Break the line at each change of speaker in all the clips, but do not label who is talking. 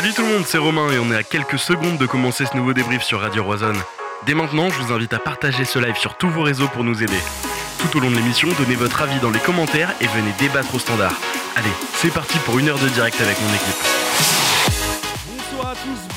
Salut tout le monde, c'est Romain et on est à quelques secondes de commencer ce nouveau débrief sur Radio Roison. Dès maintenant, je vous invite à partager ce live sur tous vos réseaux pour nous aider. Tout au long de l'émission, donnez votre avis dans les commentaires et venez débattre au standard. Allez, c'est parti pour une heure de direct avec mon équipe.
Bonsoir à tous,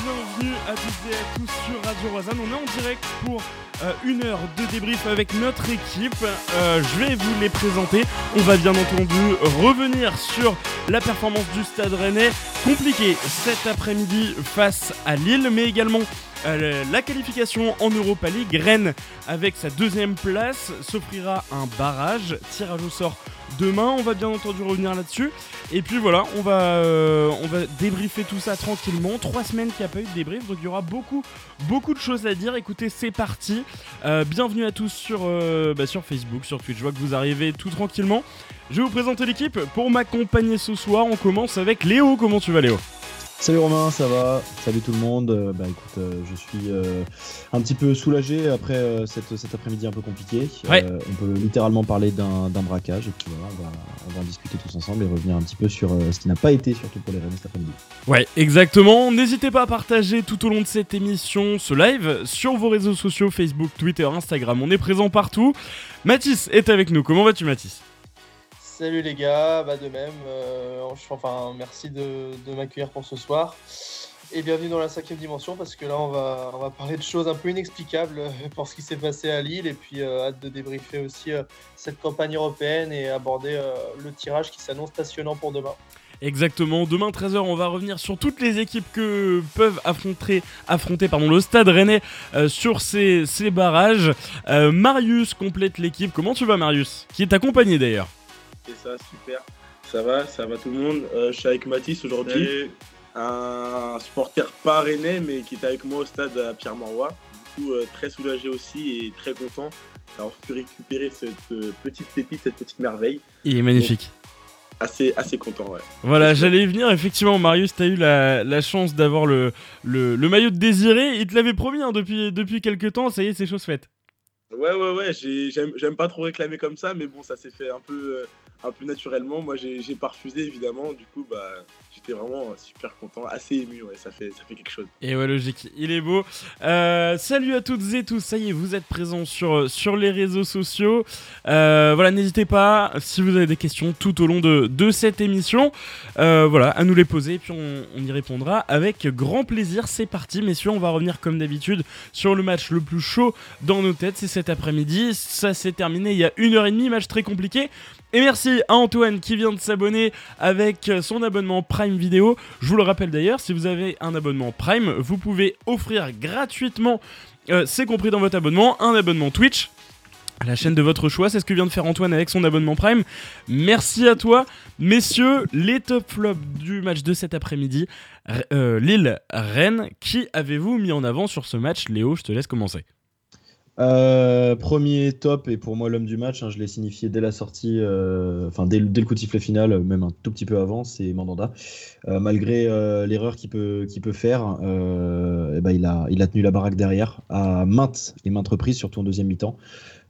à toutes et à tous sur Radio Roisanne. On est en direct pour euh, une heure de débrief avec notre équipe. Euh, je vais vous les présenter. On va bien entendu revenir sur la performance du Stade Rennais, compliqué cet après-midi face à Lille, mais également euh, la qualification en Europa League. Rennes, avec sa deuxième place, s'offrira un barrage. Tirage au sort demain. On va bien entendu revenir là-dessus. Et puis voilà, on va, euh, débriefer tout ça tranquillement. Trois semaines qu'il n'y a pas eu de débrief, donc il y aura beaucoup, beaucoup de choses à dire. Écoutez, c'est parti. Euh, bienvenue à tous sur, bah, sur Facebook, sur Twitch. Je vois que vous arrivez tout tranquillement. Je vais vous présenter l'équipe. Pour m'accompagner ce soir, on commence avec Léo. Comment tu vas, Léo?
Salut Romain, ça va? Salut tout le monde. Euh, bah écoute, euh, je suis euh, un petit peu soulagé après euh, cette, cet après-midi un peu compliqué.
Ouais.
On peut littéralement parler d'un braquage et puis voilà, on va, on va en discuter tous ensemble et revenir un petit peu sur ce qui n'a pas été, surtout pour les Rennes cet après-midi.
Ouais, exactement. N'hésitez pas à partager tout au long de cette émission ce live sur vos réseaux sociaux Facebook, Twitter, Instagram. On est présent partout. Mathis est avec nous. Comment vas-tu, Mathis?
Salut les gars, bah de même. euh, enfin, merci de, m'accueillir pour ce soir. Et bienvenue dans la cinquième dimension parce que là on va, parler de choses un peu inexplicables euh, pour ce qui s'est passé à Lille et puis euh, hâte de débriefer aussi cette campagne européenne et aborder le tirage qui s'annonce passionnant pour demain.
Exactement, demain 13h on va revenir sur toutes les équipes que peuvent affronter, affronter pardon, le stade rennais euh, sur ces, barrages. Marius complète l'équipe, comment tu vas Marius? Qui est accompagné d'ailleurs.
C'est ça, super. Ça va, ça va tout le monde. Euh, je suis avec Mathis aujourd'hui, un supporter pas rennais, mais qui est avec moi au stade à Pierre-Mauroy. Du coup, euh, très soulagé aussi et très content d'avoir pu récupérer cette euh, petite pépite, cette petite merveille.
Il est magnifique.
Assez, assez content, ouais.
Voilà, j'allais y venir, effectivement Marius, t'as eu la, la chance d'avoir le, le, le maillot de désiré, il te l'avait promis hein, depuis, depuis quelques temps, ça y est c'est chose faite.
Ouais, ouais, ouais, j'ai- j'aime j'aime pas trop réclamer comme ça, mais bon, ça s'est fait un peu, euh, un peu naturellement. Moi, j'ai pas refusé, évidemment. Du coup, bah, j'étais vraiment super content, assez ému, ouais, ça fait, ça fait quelque chose.
Et ouais, logique, il est beau. Euh, salut à toutes et tous, ça y est, vous êtes présents sur, sur les réseaux sociaux. Euh, voilà, n'hésitez pas, si vous avez des questions tout au long de, de cette émission, euh, voilà, à nous les poser, puis on, on y répondra avec grand plaisir. C'est parti, messieurs, on va revenir comme d'habitude sur le match le plus chaud dans nos têtes, c'est cet après-midi. Ça s'est terminé il y a une heure et demie, match très compliqué. Et merci à Antoine qui vient de s'abonner avec son abonnement Prime Vidéo. Je vous le rappelle d'ailleurs, si vous avez un abonnement Prime, vous pouvez offrir gratuitement, euh, c'est compris dans votre abonnement, un abonnement Twitch. La chaîne de votre choix, c'est ce que vient de faire Antoine avec son abonnement Prime. Merci à toi, messieurs. Les top flops du match de cet après-midi, euh, Lille-Rennes. Qui avez-vous mis en avant sur ce match? Léo, je te laisse commencer.
Euh, premier top et pour moi l'homme du match, hein, je l'ai signifié dès la sortie, euh, enfin dès, le- coup de sifflet final, même un tout petit peu avant, c'est Mandanda. Euh, malgré euh, l'erreur qu'il peut, faire, euh, eh ben, il a tenu la baraque derrière à maintes et maintes reprises, surtout en deuxième mi-temps.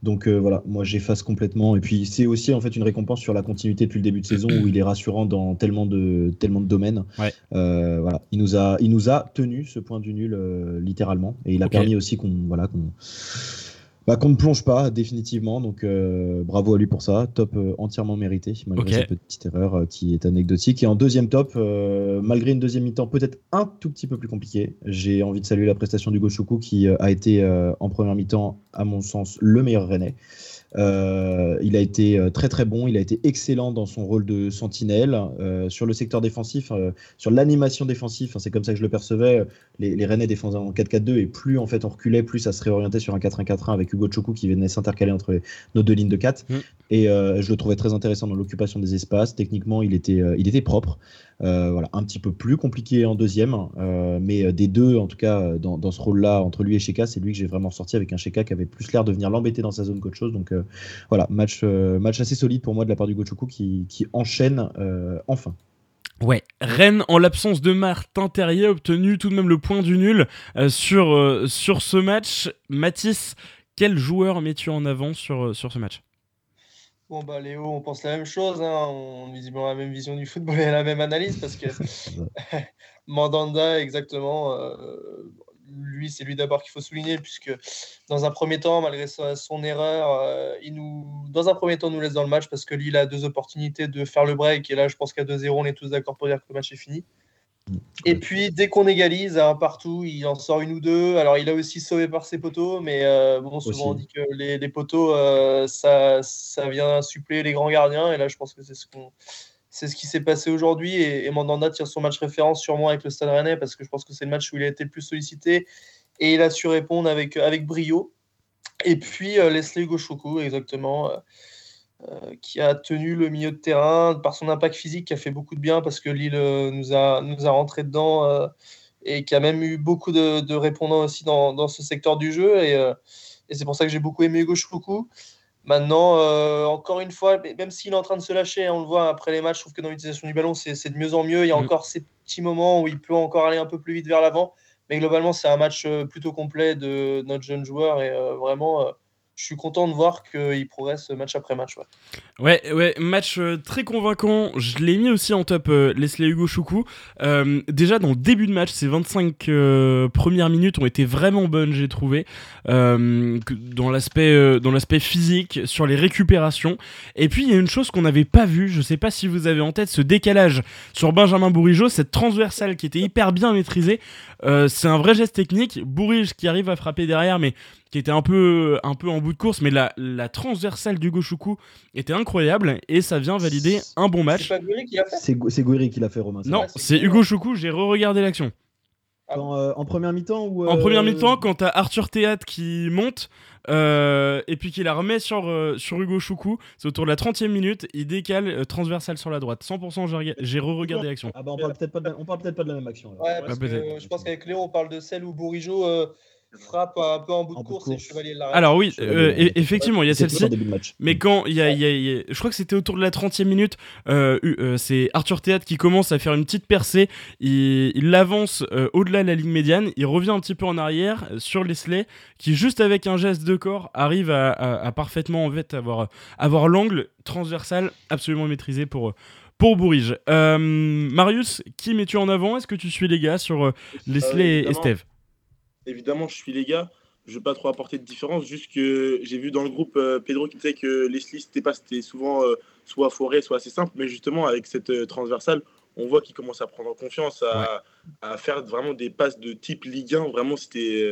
Donc euh, voilà, moi j'efface complètement. Et puis c'est aussi en fait une récompense sur la continuité depuis le début de saison où il est rassurant dans tellement de, tellement de domaines.
Ouais.
Euh, voilà, il nous a, il nous a tenu ce point du nul euh, littéralement, et il a permis aussi qu'on, voilà, qu'on, bah, qu'on ne plonge pas définitivement. Donc euh, bravo à lui pour ça, top euh, entièrement mérité malgré
Ok.
cette petite erreur euh, qui est anecdotique. Et en deuxième top, euh, malgré une deuxième mi-temps peut-être un tout petit peu plus compliquée, j'ai envie de saluer la prestation du Choukou qui a été euh, en première mi-temps à mon sens le meilleur Rennais. Euh, il a été euh, très très bon, il a été excellent dans son rôle de sentinelle euh, sur le secteur défensif, euh, sur l'animation défensive. hein, c'est comme ça que je le percevais. Les, les Rennais défendaient en 4-4-2 et plus en fait on reculait, plus ça se réorientait sur un 4-1-4-1 avec Hugo Choukou qui venait s'intercaler entre nos deux lignes de 4.
Mm.
Et je le trouvais très intéressant dans l'occupation des espaces. Techniquement, il était, il était propre. Euh, voilà, un petit peu plus compliqué en deuxième, euh, mais euh, des deux, en tout cas, dans, ce rôle-là, entre lui et Sheka, c'est lui que j'ai vraiment sorti avec un Sheka qui avait plus l'air de venir l'embêter dans sa zone qu'autre chose. Donc voilà, match, assez solide pour moi de la part du Gochoku qui, enchaîne enfin.
Ouais, Rennes, en l'absence de Martin Terrier, obtenu tout de même le point du nul sur, ce match. Mathis, quel joueur mets-tu en avant sur ce match?
Bon, bah, Léo, on pense la même chose. Hein. On a visiblement la même vision du football et la même analyse parce que Mandanda, exactement. Euh, lui, c'est lui d'abord qu'il faut souligner, puisque dans un premier temps, malgré son erreur, euh, il nous, dans un premier temps, nous laisse dans le match parce que Lille a deux opportunités de faire le break. Et là, je pense qu'à 2-0, on est tous d'accord pour dire que le match est fini. Et puis, dès qu'on égalise à un partout, il en sort une ou deux. Alors, il a aussi sauvé par ses poteaux, mais euh, bon, souvent on dit que les, les poteaux, euh, ça, ça vient suppléer les grands gardiens. Et là, je pense que c'est ce qu'on. C'est ce qui s'est passé aujourd'hui et, Mandanda tire son match référence sûrement avec le Stade Rennais parce que je pense que c'est le match où il a été le plus sollicité et il a su répondre avec, avec brio. Et puis euh, Leslie Goshoku, exactement. Euh, qui a tenu le milieu de terrain par son impact physique, qui a fait beaucoup de bien parce que Lille euh, nous a, nous a rentré dedans euh, et qui a même eu beaucoup de, répondants aussi dans, dans, ce secteur du jeu. Et, et c'est pour ça que j'ai beaucoup aimé Hugo Maintenant, encore une fois, même s'il est en train de se lâcher, hein, on le voit après les matchs, je trouve que dans l'utilisation du ballon, c'est de mieux en mieux. Il y a mm. encore ces petits moments où il peut encore aller un peu plus vite vers l'avant. Mais globalement, c'est un match plutôt complet de notre jeune joueur et vraiment je suis content de voir qu'il progresse match après match.
Ouais, ouais, match euh, très convaincant. Je l'ai mis aussi en top, euh, Leslie Hugo Choukou. Euh, déjà, dans le début de match, ces 25 premières minutes ont été vraiment bonnes, j'ai trouvé. dans l'aspect dans l'aspect physique, sur les récupérations. Et puis, il y a une chose qu'on n'avait pas vue, je sais pas si vous avez en tête ce décalage sur Benjamin Bourigeau, cette transversale qui était hyper bien maîtrisée. c'est un vrai geste technique. Bourige qui arrive à frapper derrière, mais qui était un peu, un peu en bout de course, mais la, la transversale d'Hugo Choukou était incroyable et ça vient valider un bon match.
C'est Gouiri qui l'a fait, Romain.
Non, c'est Hugo Choukou, j'ai re-regardé l'action.
Ah euh, en première mi-temps ou
En première euh, mi-temps, quand t'as Arthur Théâtre qui monte euh, et puis qu'il la remet sur, sur Hugo Choukou, c'est autour de la 30 e minute, il décale transversale sur la droite. 100% j'ai re-regardé l'action.
Ah bah on parle peut-être pas, pas, de la même action.
Ouais, parce ah, que, je pense qu'avec Léo, on parle de celle où Bourigeau frappe un peu en bout de course, et Chevalier l'arrête.
Alors oui, euh, effectivement, il y a celle-ci. Mais quand il y, a, je crois que c'était autour de la 30e minute, euh, euh, c'est Arthur Théâtre qui commence à faire une petite percée, il, l'avance au-delà de la ligne médiane, il revient un petit peu en arrière sur Leslie, qui juste avec un geste de corps arrive à, parfaitement en fait avoir, avoir l'angle transversal absolument maîtrisé pour pour Bourige. Marius, qui mets-tu en avant? Est-ce que tu suis les gars sur Leslie et Steve
évidemment, je suis les gars. Je ne veux pas trop apporter de différence, juste que j'ai vu dans le groupe euh, Pedro qui disait que Leslie, c'était pas, c'était souvent euh, soit forêt, soit assez simple, mais justement avec cette euh, transversale, on voit qu'il commence à prendre confiance, à, à, faire vraiment des passes de type Ligue 1. Vraiment, c'était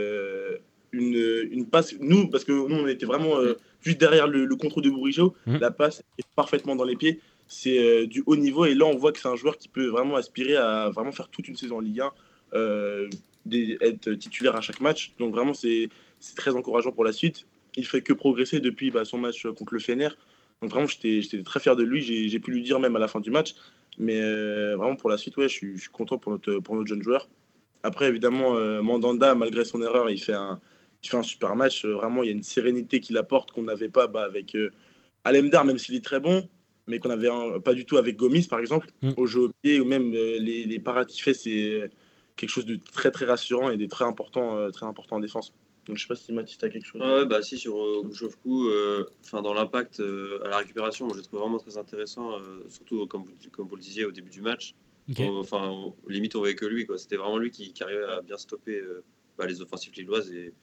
une, une, passe. Nous, parce que nous, on était vraiment juste derrière le, contrôle de Bourigeau, mmh. la passe est parfaitement dans les pieds. C'est du haut niveau, et là, on voit que c'est un joueur qui peut vraiment aspirer à vraiment faire toute une saison en Ligue 1 être titulaire à chaque match. Donc vraiment, c'est très encourageant pour la suite. Il fait que progresser depuis bah, son match contre le Fener. Donc vraiment, j'étais très fier de lui. J'ai pu lui dire même à la fin du match. Mais euh, vraiment, pour la suite, ouais, je, suis, je suis content pour notre, pour notre jeune joueur. Après, évidemment, euh, Mandanda, malgré son erreur, il fait un, il fait un super match. vraiment, il y a une sérénité qu'il apporte qu'on n'avait pas bah, avec euh, Alemdar, même s'il est très bon, mais qu'on n'avait pas du tout avec Gomis, par exemple. Mm. Au jeu au pied, ou même les, les paratifs, c'est quelque chose de très très rassurant et des très important, euh, très important en défense. Donc je sais pas si Mathis a quelque chose.
Ouais, bah si sur euh, euh enfin dans l'impact euh, à la récupération, moi je trouve vraiment très intéressant, surtout comme vous, comme vous le disiez au début du match. Enfin limite on voyait que lui quoi. C'était vraiment lui qui, qui, arrivait à bien stopper bah, les offensives lilloises et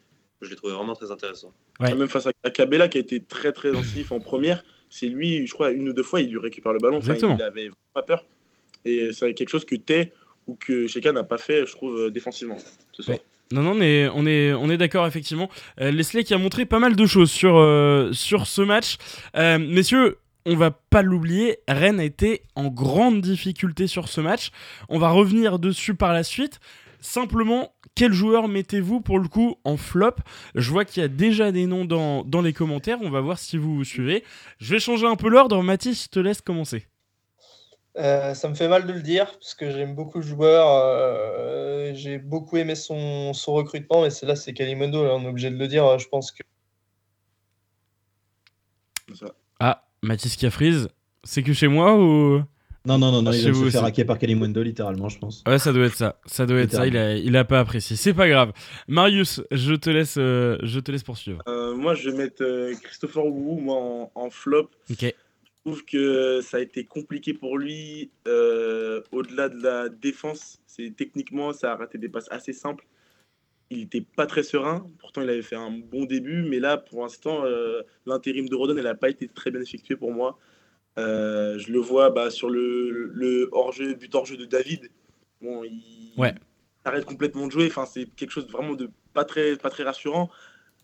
je l'ai trouvé vraiment très intéressant.
Ouais. Même face à Cabella qui a été très très intensif en première, c'est lui, je crois une ou deux fois il lui récupère le ballon. Enfin, il avait pas peur. Et c'est quelque chose que tu ou que Sheka n'a pas fait, je trouve, euh, défensivement ce soir.
Non, non, mais on est, on est d'accord, effectivement. Euh, Leslie qui a montré pas mal de choses sur, euh, sur ce match. messieurs, on va pas l'oublier, Rennes a été en grande difficulté sur ce match. On va revenir dessus par la suite. Simplement, quel joueur mettez-vous pour le coup en flop? Je vois qu'il y a déjà des noms dans, dans les commentaires. On va voir si vous, vous suivez. Je vais changer un peu l'ordre. Mathis, je te laisse commencer.
Euh, ça me fait mal de le dire, parce que j'aime beaucoup le joueur. Euh, j'ai beaucoup aimé son, son recrutement, mais là, c'est Kalimondo, on est obligé de le dire. Je pense que.
Ah, Mathis Cafrize, c'est que chez moi ou?
Non, non, non, non il va se faire hacker par Kalimondo, littéralement, je pense.
Ouais, ça doit être ça. Ça doit être ça. Il a, il a pas apprécié. C'est pas grave. Marius, je te laisse, euh, je te laisse poursuivre.
moi, je vais mettre Christopher Wu, moi, en, en flop.
Ok.
Trouve que ça a été compliqué pour lui euh, au-delà de la défense. C'est techniquement, ça a raté des passes assez simples. Il n'était pas très serein. Pourtant, il avait fait un bon début, mais là, pour l'instant, euh, l'intérim de Rodon, n'a pas été très bien effectué pour moi. Euh, je le vois bah, sur le, le hors-jeu, but hors-jeu de David. Bon, il arrête complètement de jouer. Enfin, c'est quelque chose vraiment de pas très, pas très rassurant.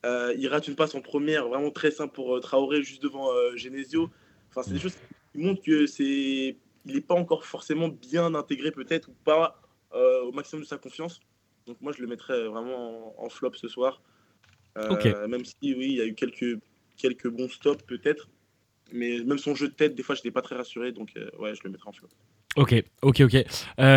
il rate une passe en première, vraiment très simple pour Traoré, juste devant Genesio. Enfin, c'est des choses qui montrent que c'est, il n'est pas encore forcément bien intégré peut-être ou pas euh, au maximum de sa confiance. Donc moi, je le mettrais vraiment en, flop ce soir. Euh, même si oui, il y a eu quelques quelques bons stops peut-être, mais même son jeu de tête, des fois, je n'étais pas très rassuré. Donc euh, ouais, je le mettrais en flop.
Ok, ok, ok.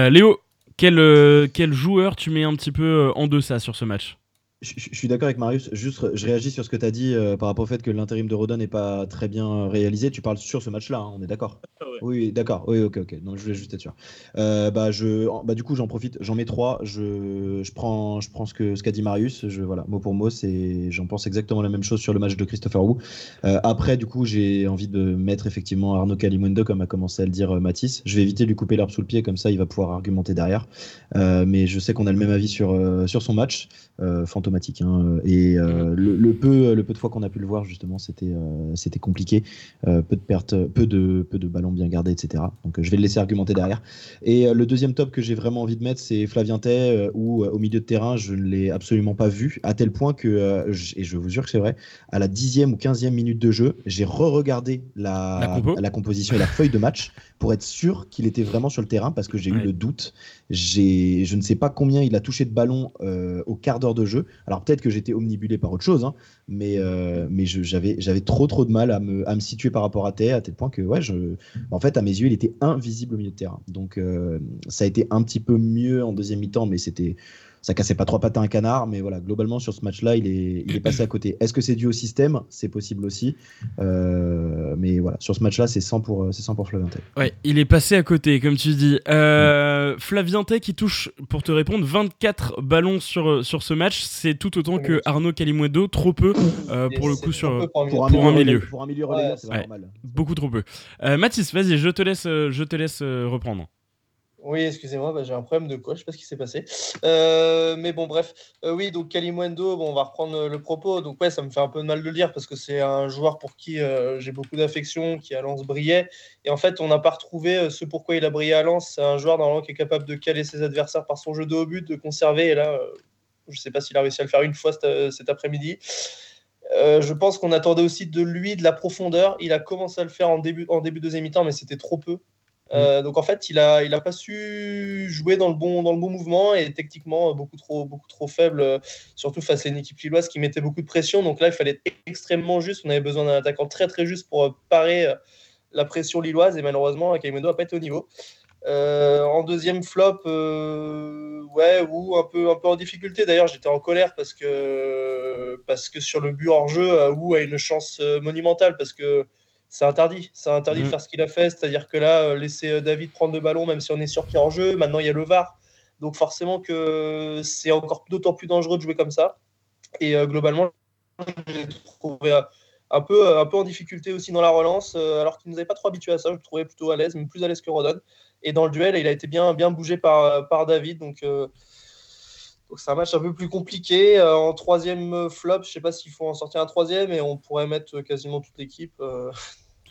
Léo, quel, quel joueur tu mets un petit peu en deçà sur ce match?
Je, suis d'accord avec Marius. Juste, je réagis sur ce que tu as dit euh, par rapport au fait que l'intérim de Rodon n'est pas très bien réalisé. Tu parles sur ce match-là, hein, on est d'accord? Ah Oui, d'accord. Oui, ok, ok. Donc, je voulais juste être sûr. Euh, bah, je, bah, du coup, j'en profite. J'en mets trois. Je, je, prends, je prends ce qu'a ce qu'a dit Marius. Je, voilà, mot pour mot, j'en pense exactement la même chose sur le match de Christopher Wu. Euh, après, du coup, j'ai envie de mettre effectivement Arnaud Calimundo, comme a commencé à le dire Mathis. Je vais éviter de lui couper l'herbe sous le pied, comme ça, il va pouvoir argumenter derrière. mais je sais qu'on a le même avis sur, sur son match. Fantomatique. Hein, et euh, le, peu, le peu de fois qu'on a pu le voir, justement, c'était euh, c'était compliqué. Euh, peu de pertes, peu de, peu de ballons bien gardés, etc. Donc je vais le laisser argumenter derrière. Et le deuxième top que j'ai vraiment envie de mettre, c'est Flavien Tay, où au milieu de terrain, je ne l'ai absolument pas vu, à tel point que, et je vous jure que c'est vrai, à la dixième ou quinzième minute de jeu, j'ai re-regardé la, la, composition et la feuille de match pour être sûr qu'il était vraiment sur le terrain, parce que j'ai eu le doute. Je ne sais pas combien il a touché de ballon au quart d'heure de jeu. Alors peut-être que j'étais omnibulé par autre chose, hein, mais, euh, mais j'avais trop trop de mal à me, à me situer par rapport à Thé, à tel point que, ouais, je, en fait, à mes yeux, il était invisible au milieu de terrain. Donc euh, ça a été un petit peu mieux en deuxième mi-temps, mais c'était ça cassait pas trois pattes à un canard, mais voilà, globalement sur ce match-là, il est, il est passé à côté. Est-ce que c'est dû au système? C'est possible aussi, euh, mais voilà, sur ce match-là, c'est 100 pour, c'est 100 pour Flavienté.
Ouais, il est passé à côté, comme tu dis. Euh, Flavienté qui touche, pour te répondre, 24 ballons sur, sur ce match, c'est tout autant que Arnaud Calimuedo, trop peu euh, pour le coup sur
pour un, milieu. Pour un milieu c'est normal.
Beaucoup trop peu. Euh, Mathis, vas-y, je te laisse, je te laisse reprendre.
Oui, excusez-moi, bah, j'ai un problème de quoi, je sais pas ce qui s'est passé. Euh, mais bon, bref. Euh, oui, donc Kalimundo, bon, on va reprendre le propos. Donc, ouais, ça me fait un peu de mal de le dire parce que c'est un joueur pour qui euh, j'ai beaucoup d'affection, qui à Lens brillait. Et en fait, on n'a pas retrouvé ce pourquoi il a brillé à Lens. C'est un joueur normalement qui est capable de caler ses adversaires par son jeu de haut but, de conserver. Et là, je sais pas s'il a réussi à le faire une fois cet, après-midi. je pense qu'on attendait aussi de lui de la profondeur. Il a commencé à le faire en début, en début de deuxième mi-temps, mais c'était trop peu. Euh, donc en fait, il a, il a pas su jouer dans le bon, dans le bon mouvement et techniquement beaucoup trop, beaucoup trop faible, euh, surtout face à une équipe lilloise qui mettait beaucoup de pression. Donc là, il fallait être extrêmement juste. On avait besoin d'un attaquant très très juste pour euh, parer la pression lilloise et malheureusement, Akaimedo n'a pas été au niveau. en deuxième flop, ouais, ou un peu, un peu en difficulté. D'ailleurs, j'étais en colère parce que, parce que sur le but hors jeu, Wu a une chance monumentale parce que c'est interdit. C'est interdit de mm. faire ce qu'il a fait. C'est-à-dire que là, euh, laisser euh, David prendre le ballon, même si on est sûr qu'il est en jeu, maintenant il y a le VAR. Donc forcément que c'est encore d'autant plus dangereux de jouer comme ça. Et euh, globalement, j'ai trouvé un peu, un peu en difficulté aussi dans la relance, alors qu'il ne nous avait pas trop habitué à ça. Je le trouvais plutôt à l'aise, même plus à l'aise que Rodon. Et dans le duel, il a été bien, bien bougé par, par David. Donc donc c'est un match un peu plus compliqué. Euh, en troisième flop, je ne sais pas s'il faut en sortir un troisième et on pourrait mettre quasiment toute l'équipe. Euh,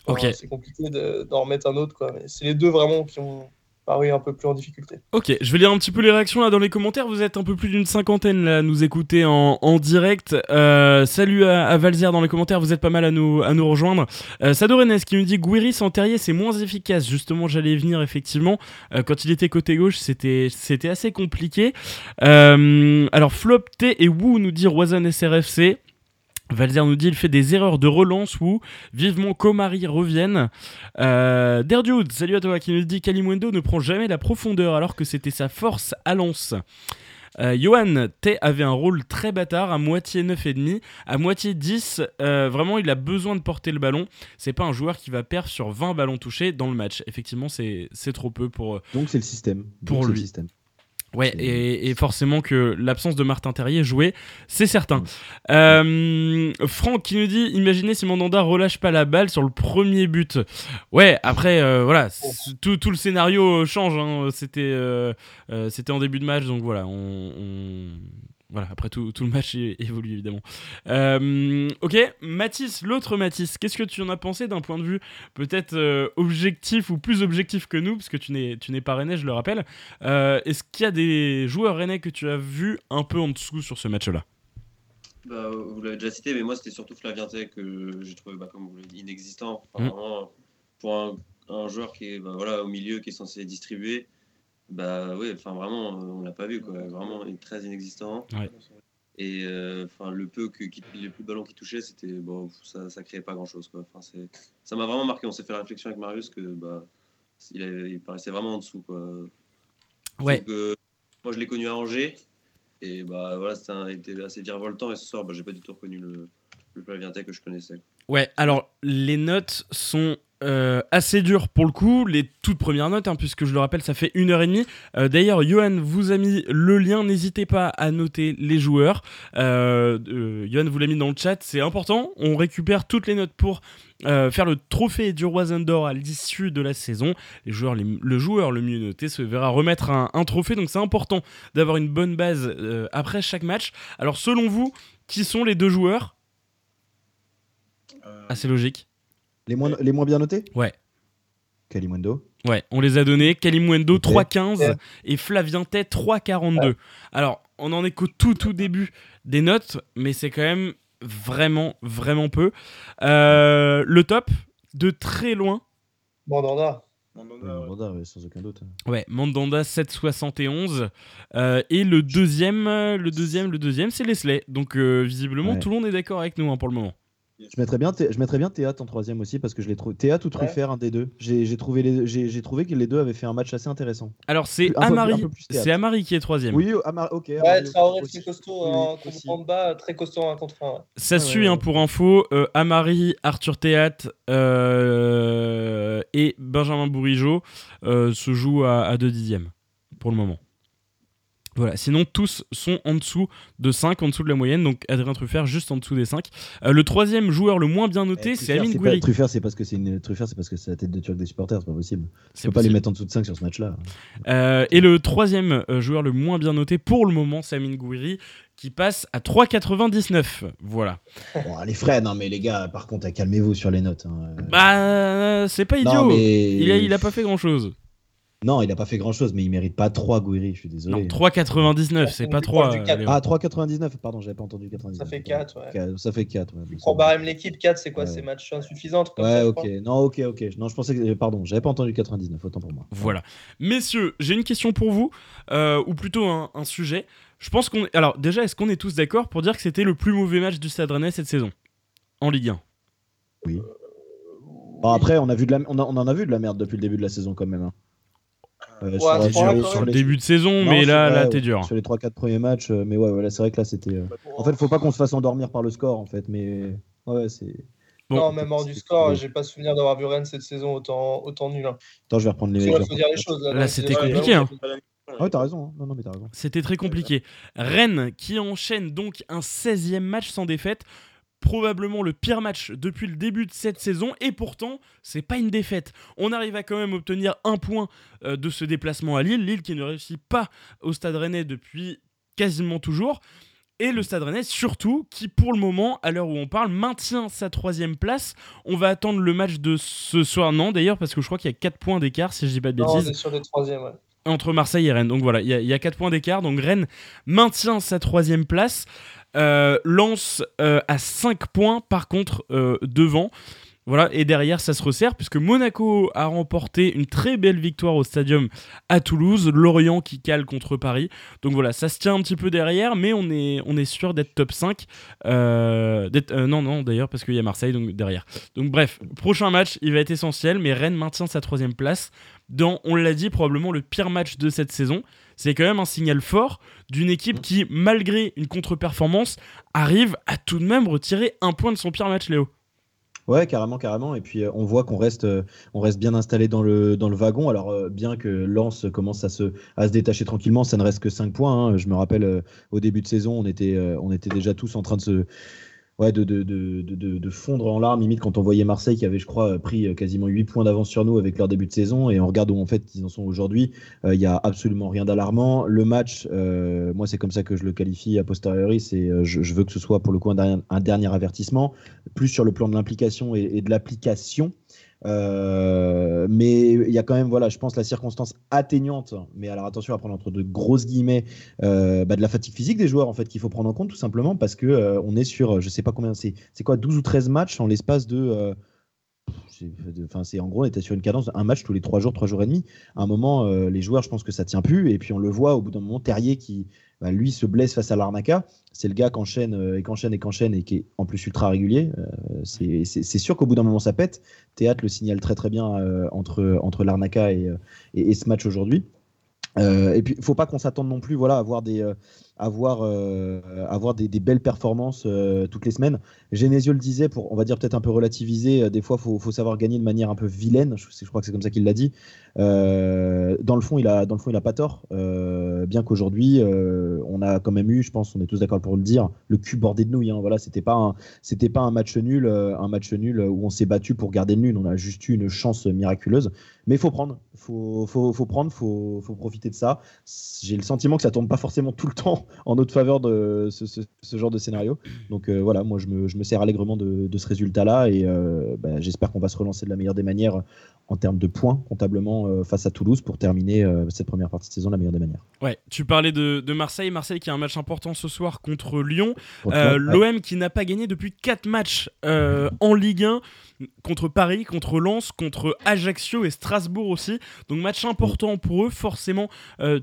c'est compliqué d'en remettre un autre. C'est les deux vraiment qui ont, paru un peu plus en difficulté.
Ok, je vais lire un petit peu les réactions là dans les commentaires. Vous êtes un peu plus d'une cinquantaine là à nous écouter en, direct. Euh, salut à, à, Valzière dans les commentaires, vous êtes pas mal à nous, rejoindre. Euh, Sado qui nous dit Guiri sans Terrier c'est moins efficace. Justement, j'allais venir effectivement. Euh, quand il était côté gauche, c'était assez compliqué. Euh, alors Flop T et Wu nous dit Roison SRFC. Valzer nous dit il fait des erreurs de relance ou vivement Komari revienne. Euh, Derdude, salut à toi, qui nous dit Kalimundo ne prend jamais la profondeur alors que c'était sa force à lance. Euh, Johan T avait un rôle très bâtard, à moitié 9,5, à moitié 10. Euh, vraiment, il a besoin de porter le ballon. C'est pas un joueur qui va perdre sur 20 ballons touchés dans le match. Effectivement, c'est trop peu pour.
Donc, c'est le système.
Pour
lui.
Le système. Ouais, et, forcément que l'absence de Martin Terrier jouait, c'est certain. Euh, Franck qui nous dit Imaginez si Mandanda relâche pas la balle sur le premier but. Ouais, après, euh, voilà, tout, tout, le scénario change. Hein. C'était euh, c'était en début de match, donc voilà, on voilà, après tout, tout le match évolue évidemment. Euh, ok, Mathis, l'autre Mathis, qu'est-ce que tu en as pensé d'un point de vue peut-être euh, objectif ou plus objectif que nous, parce que tu n'es, pas rennais, je le rappelle. Euh, est-ce qu'il y a des joueurs rennais que tu as vus un peu en dessous sur ce match-là?
Bah, Vous l'avez déjà cité, mais moi c'était surtout Flavien que j'ai trouvé, bah, comme vous l'avez dit, inexistant. Mmh. pour un, un, joueur qui est bah, voilà, au milieu, qui est censé distribuer bah oui, enfin vraiment, on l'a pas vu quoi. Vraiment, il est très inexistant. Et euh, enfin, le peu que, qui, les plus ballons qui touchaient, c'était bon, ça, ça créait pas grand chose quoi. Enfin, c'est, ça m'a vraiment marqué. On s'est fait la réflexion avec Marius que bah, il, il paraissait vraiment en dessous quoi.
Ouais.
moi, je l'ai connu à Angers et bah voilà, c'était assez virevoltant. Et ce soir, bah, j'ai pas du tout reconnu le, le que je connaissais.
Ouais, alors les notes sont euh, assez dur pour le coup, les toutes premières notes, hein, puisque je le rappelle, ça fait une heure et demie. Euh, d'ailleurs, Johan vous a mis le lien, n'hésitez pas à noter les joueurs. Euh, Johan vous l'a mis dans le chat, c'est important. On récupère toutes les notes pour faire le trophée du Roi d'Or à l'issue de la saison. Les joueurs, le joueur le mieux noté se verra remettre un, un trophée, donc c'est important d'avoir une bonne base après chaque match. Alors, selon vous, qui sont les deux joueurs? Assez logique.
Les moins, les moins bien notés
Ouais.
Kalimundo
Ouais, on les a donnés. Kalimundo 3,15 et Flavien 3,42. Alors, on en est qu'au tout tout début des notes, mais c'est quand même vraiment, vraiment peu. Euh, le top, de très loin.
Mandanda.
Mandanda, sans aucun doute.
Ouais, Mandanda 7,71. Euh, et le deuxième, le deuxième, le deuxième, c'est Leslie. Donc, euh, visiblement, tout le monde est d'accord avec nous hein, pour le moment.
Je mettrais bien, je mettrais bien Théâtre en troisième aussi parce que je l'ai trouvé. Théâtre ou Truffert, un des deux. J'ai trouvé, j'ai trouvé que les deux avaient fait un match assez intéressant.
Alors c'est Amari, c'est Amari qui est troisième.
Oui, Amari, ok.
Ouais, Traoré très costaud en contre bas, très costaud en contre 1.
Ça suit hein, pour info. Euh, Amari, Arthur Théâtre euh, et Benjamin Bourigeau euh, se jouent à, à 2 dixièmes pour le moment. Voilà, sinon tous sont en dessous de 5, en dessous de la moyenne, donc Adrien Truffert juste en dessous des 5. Euh, le troisième joueur le moins bien noté, eh, c'est Amine Gouiri.
Truffert, c'est parce que c'est une Truffert, c'est parce que c'est la tête de Turc des supporters, c'est pas possible. Tu peux pas les mettre en dessous de 5 sur ce match-là.
Euh, et le troisième euh, joueur le moins bien noté pour le moment, c'est Amine Gouiri, qui passe à 3,99. Voilà.
Bon, les frais, non mais les gars, par contre, calmez-vous sur les notes. Hein.
Bah, c'est pas idiot. Il, a, il a pas fait grand-chose.
Non, il n'a pas fait grand chose, mais il mérite pas 3 Gouiri, je suis désolé. Non,
3,99, c'est pas 3.
ah, 3,99, pardon, j'avais pas entendu 99.
Ça fait 4, ouais.
Ça fait 4, ouais.
Prends même l'équipe, 4, c'est quoi C'est match insuffisant
Ouais, ok. Non, ok, ok. Non, je pensais que. Pardon, j'avais pas entendu 99, autant pour moi.
Voilà. Messieurs, j'ai une question pour vous, euh, ou plutôt un, sujet. Je pense qu'on. Alors, déjà, est-ce qu'on est tous d'accord pour dire que c'était le plus mauvais match du Stade Rennais cette saison En Ligue 1
Oui. Bon, après, on, a vu de la... on, on en a vu de la merde depuis le début de la saison quand même. Hein.
Euh, sur, le début de saison, mais là, là, t'es dur.
Sur les 3-4 premiers matchs, euh, mais ouais, voilà, c'est vrai que là, c'était. Euh, en fait, faut pas qu'on se fasse endormir par le score, en fait, mais ouais, c'est.
non, même hors du score, j'ai pas souvenir d'avoir vu Rennes cette saison autant, autant nul. Hein.
Attends, je vais reprendre les.
là, c'était compliqué. Hein.
Ouais, t'as raison. Hein. Non, non, mais t'as raison.
C'était très compliqué. Rennes qui enchaîne donc un 16e match sans défaite probablement le pire match depuis le début de cette saison et pourtant c'est pas une défaite. On arrive à quand même obtenir un point euh, de ce déplacement à Lille, Lille qui ne réussit pas au Stade Rennais depuis quasiment toujours. Et le Stade Rennais, surtout, qui pour le moment, à l'heure où on parle, maintient sa troisième place. On va attendre le match de ce soir. Non, d'ailleurs, parce que je crois qu'il y a 4 points d'écart, si je dis pas de bêtises.
sur le troisième,
Entre Marseille et Rennes. Donc voilà, il y, a 4 points d'écart. Donc Rennes maintient sa troisième place. Euh, lance euh, à 5 points par contre euh, devant. Voilà, et derrière ça se resserre puisque Monaco a remporté une très belle victoire au stadium à Toulouse, Lorient qui cale contre Paris. Donc voilà, ça se tient un petit peu derrière, mais on est, on est sûr d'être top 5. non, non, d'ailleurs, parce qu'il y a Marseille donc derrière. Donc bref, prochain match, il va être essentiel, mais Rennes maintient sa troisième place dans, on l'a dit, probablement le pire match de cette saison c'est quand même un signal fort d'une équipe qui, malgré une contre-performance, arrive à tout de même retirer un point de son pire match, Léo.
Ouais, carrément, carrément. Et puis on voit qu'on reste, on reste bien installé dans le, wagon. Alors bien que Lens commence à se, détacher tranquillement, ça ne reste que 5 points. Hein. Je me rappelle au début de saison, on était déjà tous en train de se ouais, de, de, de, de, fondre en larmes, limite quand on voyait Marseille qui avait, je crois, pris quasiment 8 points d'avance sur nous avec leur début de saison. Et on regarde où en fait ils en sont aujourd'hui, euh, il n'y a absolument rien d'alarmant. Le match, euh, moi c'est comme ça que je le qualifie a posteriori, c'est euh, je, veux que ce soit pour le coup un dernier, avertissement, plus sur le plan de l'implication et, de l'application. Euh, mais il y a quand même, voilà, je pense la circonstance atténuante, mais alors attention à prendre entre de grosses guillemets, euh, bah, de la fatigue physique des joueurs en fait qu'il faut prendre en compte tout simplement parce que euh, on est sur, je sais pas combien, c'est quoi, 12 ou 13 matchs en l'espace de Enfin, c'est en gros, on était sur une cadence un match tous les trois jours, trois jours et demi. À un moment, les joueurs, je pense que ça tient plus. Et puis on le voit au bout d'un moment, Terrier qui, bah, lui, se blesse face à l'Arnaca. C'est le gars qui enchaîne et qu'enchaîne et qu'enchaîne et qui est en plus ultra régulier. c'est sûr qu'au bout d'un moment, ça pète. Théâtre le signale très très bien euh, entre, entre l'Arnaca et, euh, et, ce match aujourd'hui. Euh, et puis, il faut pas qu'on s'attende non plus voilà, à avoir des, avoir, euh, avoir des, belles performances euh, toutes les semaines. Genesio le disait, pour on va dire peut-être un peu relativiser, euh, des fois il faut, faut, savoir gagner de manière un peu vilaine, je, crois que c'est comme ça qu'il l'a dit. dans, le fond, il a, dans le fond, il a pas tort, bien qu'aujourd'hui, on a quand même eu, je pense, on est tous d'accord pour le dire, le cul bordé de nouilles. Hein, voilà, c'était pas, c'était pas un match nul, un match nul où on s'est battu pour garder le nul, on a juste eu une chance miraculeuse. Mais il faut prendre, il faut, faut, faut, faut, faut profiter de ça. J'ai le sentiment que ça tombe pas forcément tout le temps en notre faveur de ce, genre de scénario. Donc euh, voilà, moi je me, je me, sers allègrement de, ce résultat-là et euh, bah, j'espère qu'on va se relancer de la meilleure des manières en termes de points comptablement euh, face à Toulouse pour terminer cette première partie de saison de la meilleure des manières.
Ouais, tu parlais de, Marseille, Marseille qui a un match important ce soir contre Lyon, l'OM qui n'a pas gagné depuis 4 matchs en Ligue 1 contre Paris, contre Lens, contre Ajaccio et Strasbourg aussi. Donc match important pour eux, forcément,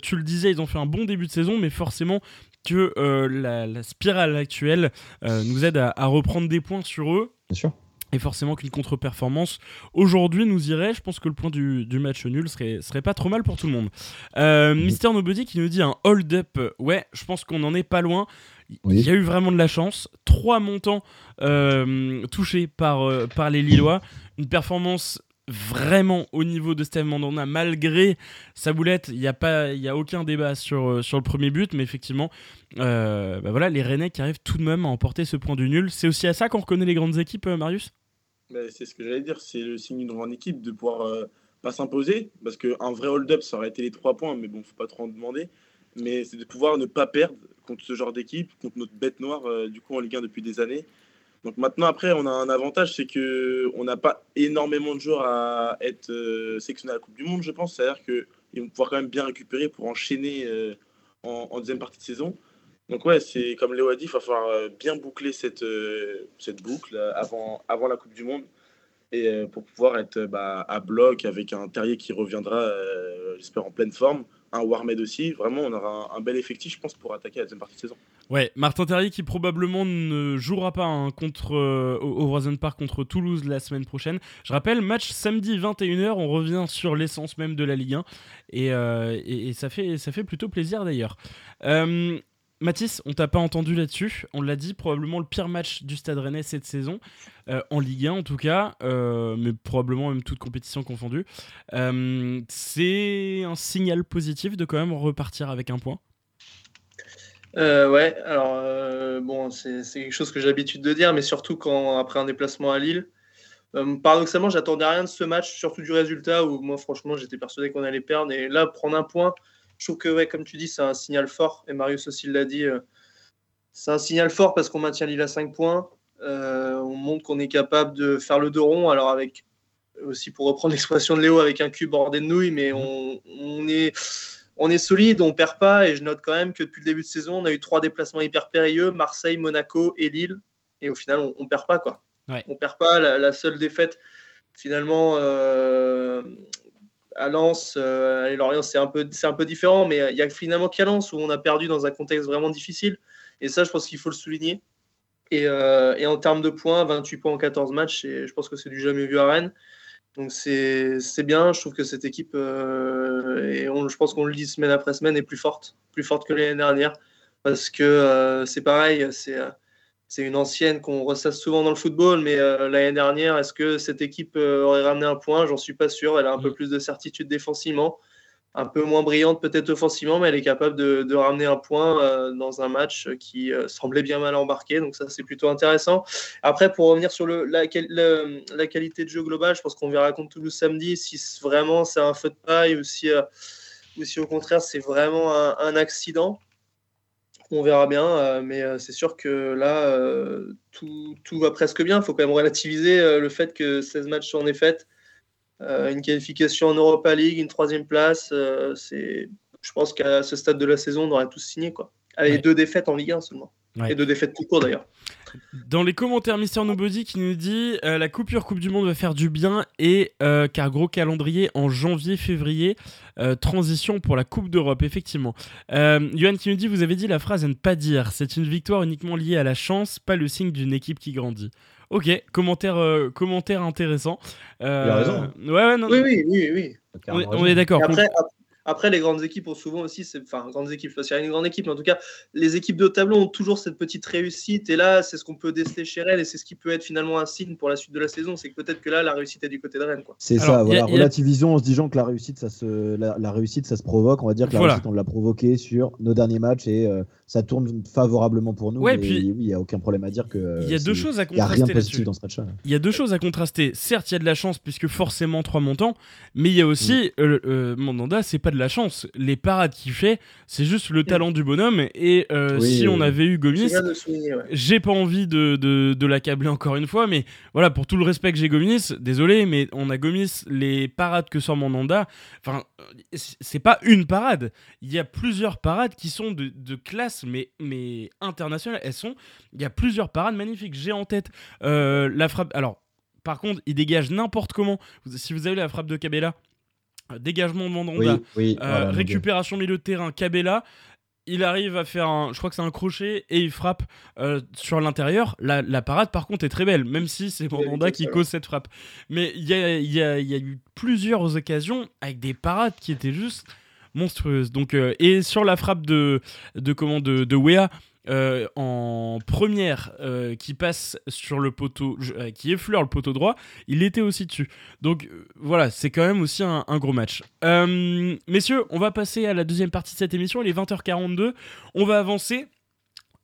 tu le disais, ils ont fait un bon début de saison, mais forcément que euh, la, spirale actuelle euh, nous aide à, reprendre des points sur eux.
Bien sûr.
Et forcément qu'une contre-performance aujourd'hui nous irait. Je pense que le point du, match nul serait, serait pas trop mal pour tout le monde. Euh, mhm. Mister Nobody qui nous dit un hold-up. Ouais, je pense qu'on n'en est pas loin. Il y a eu vraiment de la chance. Trois montants touchés par, par les Lillois. Une performance vraiment au niveau de Steve Mandanda malgré sa boulette. Il n'y a pas il y a aucun débat sur, euh, sur le premier but mais effectivement euh, bah voilà les Rennais qui arrivent tout de même à emporter ce point du nul. C'est aussi à ça qu'on reconnaît les grandes équipes euh, Marius?
Bah, c'est ce que j'allais dire. C'est le signe d'une grande équipe de pouvoir pas s'imposer parce qu'un vrai hold-up ça aurait été les trois points mais bon faut pas trop en demander. Mais c'est de pouvoir ne pas perdre contre ce genre d'équipe contre notre bête noire du coup en Ligue 1 depuis des années donc maintenant, après, on a un avantage, c'est qu'on n'a pas énormément de joueurs à être euh, sélectionnés à la Coupe du Monde, je pense. C'est-à-dire qu'ils vont pouvoir quand même bien récupérer pour enchaîner euh, en, deuxième partie de saison. Donc ouais, c'est comme Léo a dit, il va falloir euh, bien boucler cette, cette boucle avant, avant la Coupe du Monde et pour pouvoir être bah, à bloc avec un Terrier qui reviendra, j'espère, en pleine forme, un Warmed aussi. Vraiment, on aura un, bel effectif, je pense, pour attaquer la deuxième partie de saison.
Ouais, Martin Terrier qui probablement ne jouera pas hein, contre, euh, au Horizon Park contre Toulouse la semaine prochaine. Je rappelle, match samedi 21h, on revient sur l'essence même de la Ligue 1 euh, et, et, ça, fait, ça fait plutôt plaisir d'ailleurs. Euh, Mathis, on t'a pas entendu là-dessus, on l'a dit, probablement le pire match du Stade Rennais cette saison, en Ligue 1 en tout cas, mais probablement même toute compétition confondue. c'est un signal positif de quand même repartir avec un point?
Euh, ouais, alors euh, bon, c'est quelque chose que j'ai l'habitude de dire, mais surtout quand après un déplacement à Lille. Euh, paradoxalement, j'attendais rien de ce match, surtout du résultat où moi, franchement, j'étais persuadé qu'on allait perdre. Et là, prendre un point, je trouve que, ouais, comme tu dis, c'est un signal fort. Et Marius aussi l'a dit, c'est un signal fort parce qu'on maintient Lille à 5 points. on montre qu'on est capable de faire le dos rond. Alors, avec aussi, pour reprendre l'expression de Léo, avec un cul bordé de nouilles, mais on, on est on est solide, on perd pas. Et je note quand même que depuis le début de saison, on a eu trois déplacements hyper périlleux Marseille, Monaco et Lille. Et au final, on, ne perd pas. quoi. On perd pas. La, seule défaite, finalement, euh, à Lens euh, Lorient, c'est un, peu, un peu différent. Mais il y a finalement qu'à Lens où on a perdu dans un contexte vraiment difficile. Et ça, je pense qu'il faut le souligner. Et, euh, en termes de points, 28 points en 14 matchs, et je pense que c'est du jamais vu à Rennes. Donc c'est bien, je trouve que cette équipe, euh, et je pense qu'on le dit semaine après semaine, est plus forte, plus forte que l'année dernière, parce que c'est pareil, c'est c'est une ancienne qu'on ressasse souvent dans le football, mais l'année dernière, est-ce que cette équipe aurait ramené un point? J'en suis pas sûr. Elle a un peu mm. plus de certitude défensivement un peu moins brillante peut-être offensivement, mais elle est capable de, ramener un point euh, dans un match qui euh, semblait bien mal embarqué. Donc ça, c'est plutôt intéressant. Après, pour revenir sur le, la, qualité de jeu globale, je pense qu'on verra contre Toulouse samedi si vraiment c'est un feu de paille ou si, euh, ou si au contraire c'est vraiment un, accident. On verra bien, mais c'est sûr que là, tout, tout, va presque bien. Il faut quand même relativiser le fait que 16 matchs sont euh, une qualification en Europa League, une troisième place. Euh, c'est, je pense qu'à ce stade de la saison, on aurait tous signé. Quoi. Allez, deux défaites en Ligue 1 seulement. Et deux défaites tout court d'ailleurs.
Dans les commentaires, Mister Nobody qui nous dit euh, la coupure Coupe du Monde va faire du bien et car gros calendrier en janvier-février, transition pour la Coupe d'Europe, effectivement. Johan qui nous dit vous avez dit la phrase à ne pas dire, c'est une victoire uniquement liée à la chance, pas le signe d'une équipe qui grandit. Ok, commentaire, euh, commentaire intéressant.
Euh, Il a raison.
Ouais, ouais, non,
oui, oui, oui, oui.
On, est d'accord.
Après, les grandes équipes ont souvent aussi, enfin, grandes équipes, parce qu'il y a une grande équipe, mais en tout cas, les équipes de tableau ont toujours cette petite réussite. Et là, c'est ce qu'on peut déceler chez Rennes et c'est ce qui peut être finalement un signe pour la suite de la saison. C'est que peut-être que là, la réussite est du côté de Rennes.
C'est ça, voilà. Relativisons en se disant que la réussite, ça se, la, réussite, ça se provoque. On va dire que la réussite, on l'a provoqué sur nos derniers matchs et euh, ça tourne favorablement pour nous.
Ouais, puis,
oui, il n'y a aucun problème à dire que.
Il y a deux choses à contraster.
Il n'y a rien de positif dans ce match-là.
Il y a deux choses à contraster. Certes, il y a de la chance puisque forcément trois montants, mais il y a aussi, mm. euh, euh, Mandanda, c'est pas de la chance. Les parades qu'il fait, c'est juste le talent du bonhomme. Et euh, si on avait eu Gomis, j'ai pas envie de, de, l'accabler encore une fois, mais voilà, pour tout le respect que j'ai Gomis, désolé, mais on a Gomis, les parades que sort Mandanda, enfin, c'est pas une parade. Il y a plusieurs parades qui sont de, de classe, mais, mais internationale. Elles sont, il y a plusieurs parades magnifiques. J'ai en tête euh, la frappe. Alors, par contre, il dégage n'importe comment. Si vous avez la frappe de Cabella, dégagement de Mandanda, euh, récupération milieu de terrain, Cabella. Il arrive à faire un, je crois que c'est un crochet et il frappe euh, sur l'intérieur. La, parade, par contre, est très belle, même si c'est Mandanda qui cause cette frappe. Mais il y a, eu plusieurs occasions avec des parades qui étaient juste monstrueuses. Donc, euh, et sur la frappe de, de, comment, de, de Wea, euh, en première euh, qui passe sur le poteau, euh, qui effleure le poteau droit, il était aussi dessus. Donc voilà, c'est quand même aussi un, gros match. messieurs, on va passer à la deuxième partie de cette émission. Il est 20h42. On va avancer.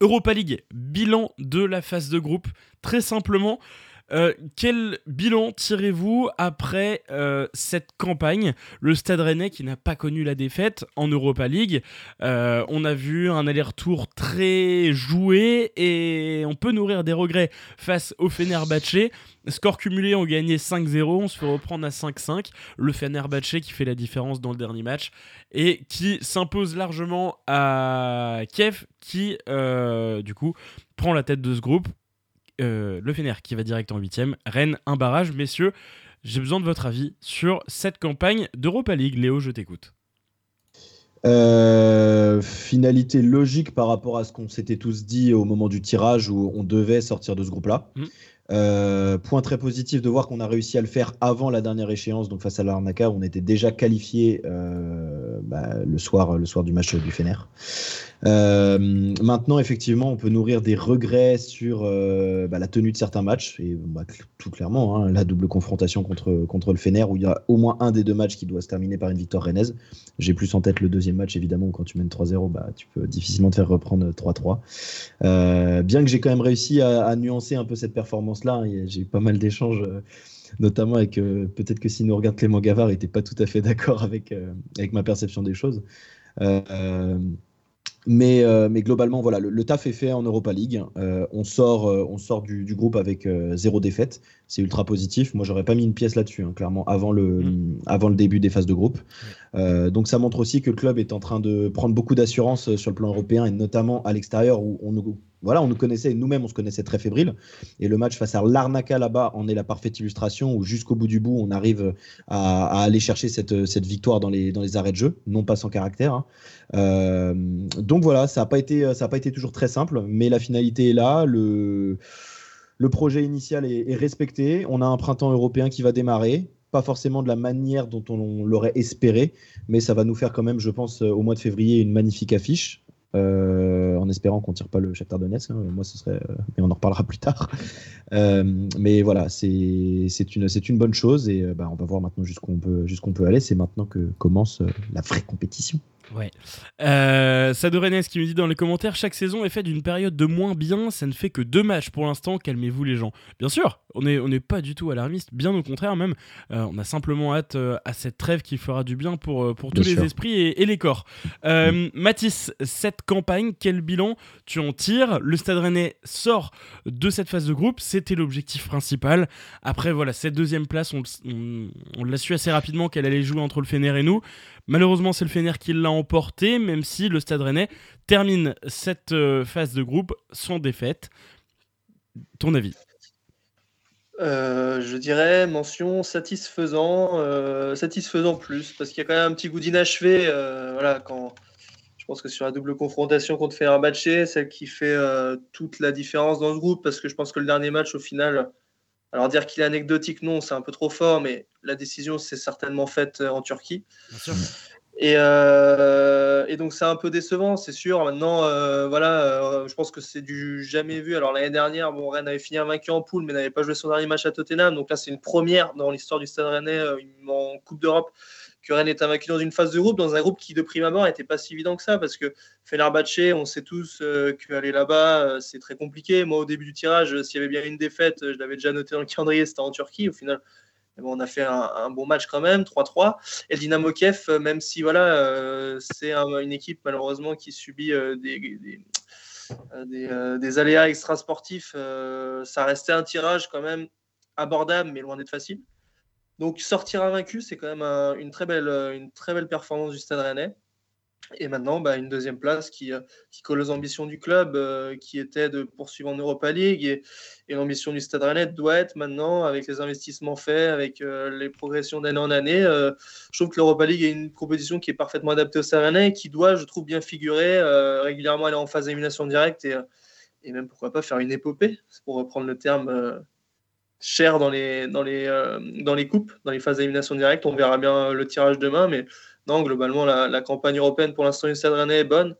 Europa League, bilan de la phase de groupe. Très simplement, euh, quel bilan tirez-vous après euh, cette campagne? Le Stade Rennais qui n'a pas connu la défaite en Europa League. Euh, on a vu un aller-retour très joué et on peut nourrir des regrets face au Fenerbahce. Score cumulé, on gagnait 5-0, on se fait reprendre à 5-5. Le Fenerbahce qui fait la différence dans le dernier match et qui s'impose largement à Kiev qui, du coup, prend la tête de ce groupe. Euh, le Fener qui va direct en huitième, Rennes un barrage. Messieurs, j'ai besoin de votre avis sur cette campagne d'Europa League. Léo, je t'écoute.
Euh, finalité logique par rapport à ce qu'on s'était tous dit au moment du tirage où on devait sortir de ce groupe-là. Mmh. Euh, point très positif de voir qu'on a réussi à le faire avant la dernière échéance, donc face à l'Arnaca, on était déjà qualifié bah, le, soir, le soir du match du Fener. Euh, maintenant, effectivement, on peut nourrir des regrets sur euh, bah, la tenue de certains matchs, et bah, tout clairement, hein, la double confrontation contre, contre le Fener, où il y a au moins un des deux matchs qui doit se terminer par une victoire rennaise. J'ai plus en tête le deuxième match, évidemment, où quand tu mènes 3-0, bah, tu peux difficilement te faire reprendre 3-3. Euh, bien que j'ai quand même réussi à, nuancer un peu cette performance-là, hein, j'ai eu pas mal d'échanges notamment avec peut-être que si nous regarde Clément Gavard, n'était pas tout à fait d'accord avec, avec ma perception des choses. Mais, euh, mais, globalement, voilà, le, taf est fait en Europa League. Euh, on sort, euh, on sort du, groupe avec zéro défaite. C'est ultra positif. Moi, j'aurais pas mis une pièce là-dessus, hein, clairement, avant le, mm. avant le début des phases de groupe. donc, ça montre aussi que le club est en train de prendre beaucoup d'assurance sur le plan européen et notamment à l'extérieur où on nous voilà, on nous connaissait, nous-mêmes, on se connaissait très fébrile. Et le match face à l'Arnaca là-bas en est la parfaite illustration où jusqu'au bout du bout, on arrive à, aller chercher cette, victoire dans les, dans les arrêts de jeu, non pas sans caractère. Hein. Euh, donc voilà, ça n'a pas, été, pas été toujours très simple, mais la finalité est là. Le, projet initial est, respecté. On a un printemps européen qui va démarrer pas forcément de la manière dont on l'aurait espéré, mais ça va nous faire quand même, je pense, au mois de février, une magnifique affiche. Euh, en espérant qu'on tire pas le Shakhtar Donetsk. Hein. Moi, ce serait, mais on en reparlera plus tard. mais voilà, c'est une, bonne chose et bah, on va voir maintenant jusqu'où on peut aller. C'est maintenant que commence la vraie compétition.
Ouais. Euh, Sado qui me dit dans les commentaires chaque saison est faite d'une période de moins bien, ça ne fait que deux matchs pour l'instant, calmez-vous les gens. Bien sûr, on n'est on est pas du tout alarmiste, bien au contraire même, euh, on a simplement hâte euh, à cette trêve qui fera du bien pour, euh, pour tous les esprits et, les corps. Mathis, cette campagne, quel bilan tu en tires? Le Stade Rennais sort de cette phase de groupe, c'était l'objectif principal. Après voilà, cette deuxième place, on, on l'a su assez rapidement qu'elle allait jouer entre le Fener et nous. Malheureusement, c'est le Fener qui l'a emporté, même si le Stade Rennais termine cette euh, phase de groupe sans défaite. Ton avis?
Euh, je dirais mention satisfaisant, euh, satisfaisant plus, parce qu'il y a quand même un petit goût d'inachevé. voilà, quand je pense que sur la double confrontation contre Fenerbahçe, celle qui fait toute la différence dans ce groupe, parce que je pense que le dernier match, au final, alors dire qu'il est anecdotique, non, c'est un peu trop fort, mais la décision s'est certainement faite en Turquie. Bien sûr. Euh, et, donc c'est un peu décevant, c'est sûr. Maintenant, euh, voilà, euh, je pense que c'est du jamais vu. Alors l'année dernière, Rennes avait fini vaincu en poule, mais n'avait pas joué son dernier match à Tottenham. Donc là, c'est une première dans l'histoire du Stade Rennais en Coupe d'Europe que Rennes est invaincu dans une phase de groupe, dans un groupe qui de prime abord n'était pas si évident que ça, parce que Fenerbahçe, on sait tous qu'aller là-bas, c'est très compliqué. Moi, au début du tirage, s'il y avait bien une défaite, je l'avais déjà noté dans le calendrier, c'était en Turquie. Au final, on a fait un, bon match quand même, 3-3. Et le Dynamo Kiev, euh, même si voilà, euh, c'est une équipe malheureusement qui subit euh, des, aléas extrasportifs, ça restait un tirage quand même abordable, mais loin d'être facile. Donc sortir invaincu, c'est quand même une, très belle, une très belle performance du Stade Rennais. Et maintenant, bah, une deuxième place qui, euh, qui colle aux ambitions du club, euh, qui était de poursuivre en Europa League. Et, l'ambition du Stade Rennais doit être maintenant, avec les investissements faits, avec euh, les progressions d'année en année. je trouve que l'Europa League est une compétition qui est parfaitement adaptée au Stade Rennais qui doit, je trouve, bien figurer, régulièrement aller en phase d'élimination directe et, et, même, pourquoi pas, faire une épopée, pour reprendre le terme cher dans les, dans, les, dans les coupes, dans les phases d'élimination directe. On verra bien le tirage demain, mais globalement, la, campagne européenne pour l'instant du Stade Rennais est bonne.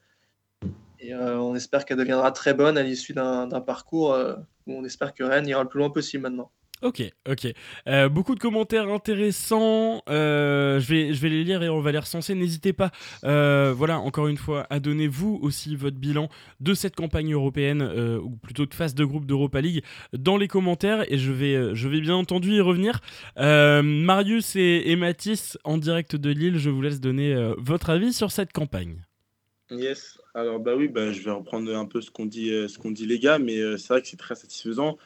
Et euh, on espère qu'elle deviendra très bonne à l'issue d'un parcours euh, où on espère que Rennes ira le plus loin possible maintenant.
Ok, ok. Euh, beaucoup de commentaires intéressants. Euh, je, vais, je vais les lire et on va les recenser. N'hésitez pas, euh, voilà, encore une fois, à donner vous aussi votre bilan de cette campagne européenne, ou plutôt de phase de groupe d'Europa League, dans les commentaires. Et je vais, je vais bien entendu y revenir. Marius et, Mathis, en direct de Lille, je vous laisse donner votre avis sur cette campagne.
Yes. Alors, bah oui, bah, je vais reprendre un peu ce qu'on dit, ce qu'on dit les gars, mais c'est vrai que c'est très satisfaisant.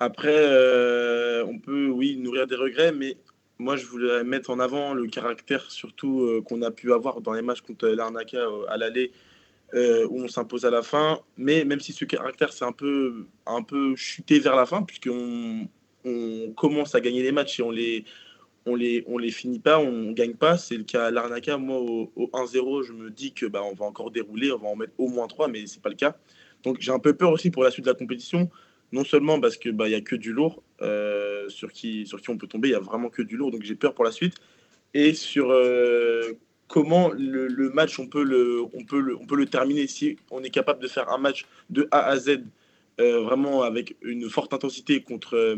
Après, euh, on peut, oui, nourrir des regrets, mais moi, je voulais mettre en avant le caractère surtout euh, qu'on a pu avoir dans les matchs contre l'Arnaca euh, à l'aller, où on s'impose à la fin. Mais même si ce caractère s'est un peu, un peu chuté vers la fin, puisqu'on on commence à gagner les matchs et on les, on les, on les finit pas, on gagne pas. C'est le cas à l'Arnaca. Moi, au, 1-0, je me dis que bah, on va encore dérouler, on va en mettre au moins 3, mais c'est pas le cas. Donc j'ai un peu peur aussi pour la suite de la compétition non seulement parce que bah il y a que du lourd euh, sur qui sur qui on peut tomber, il y a vraiment que du lourd, donc j'ai peur pour la suite et sur euh, comment le, match on peut le on peut le on peut le terminer si on est capable de faire un match de A à Z euh, vraiment avec une forte intensité contre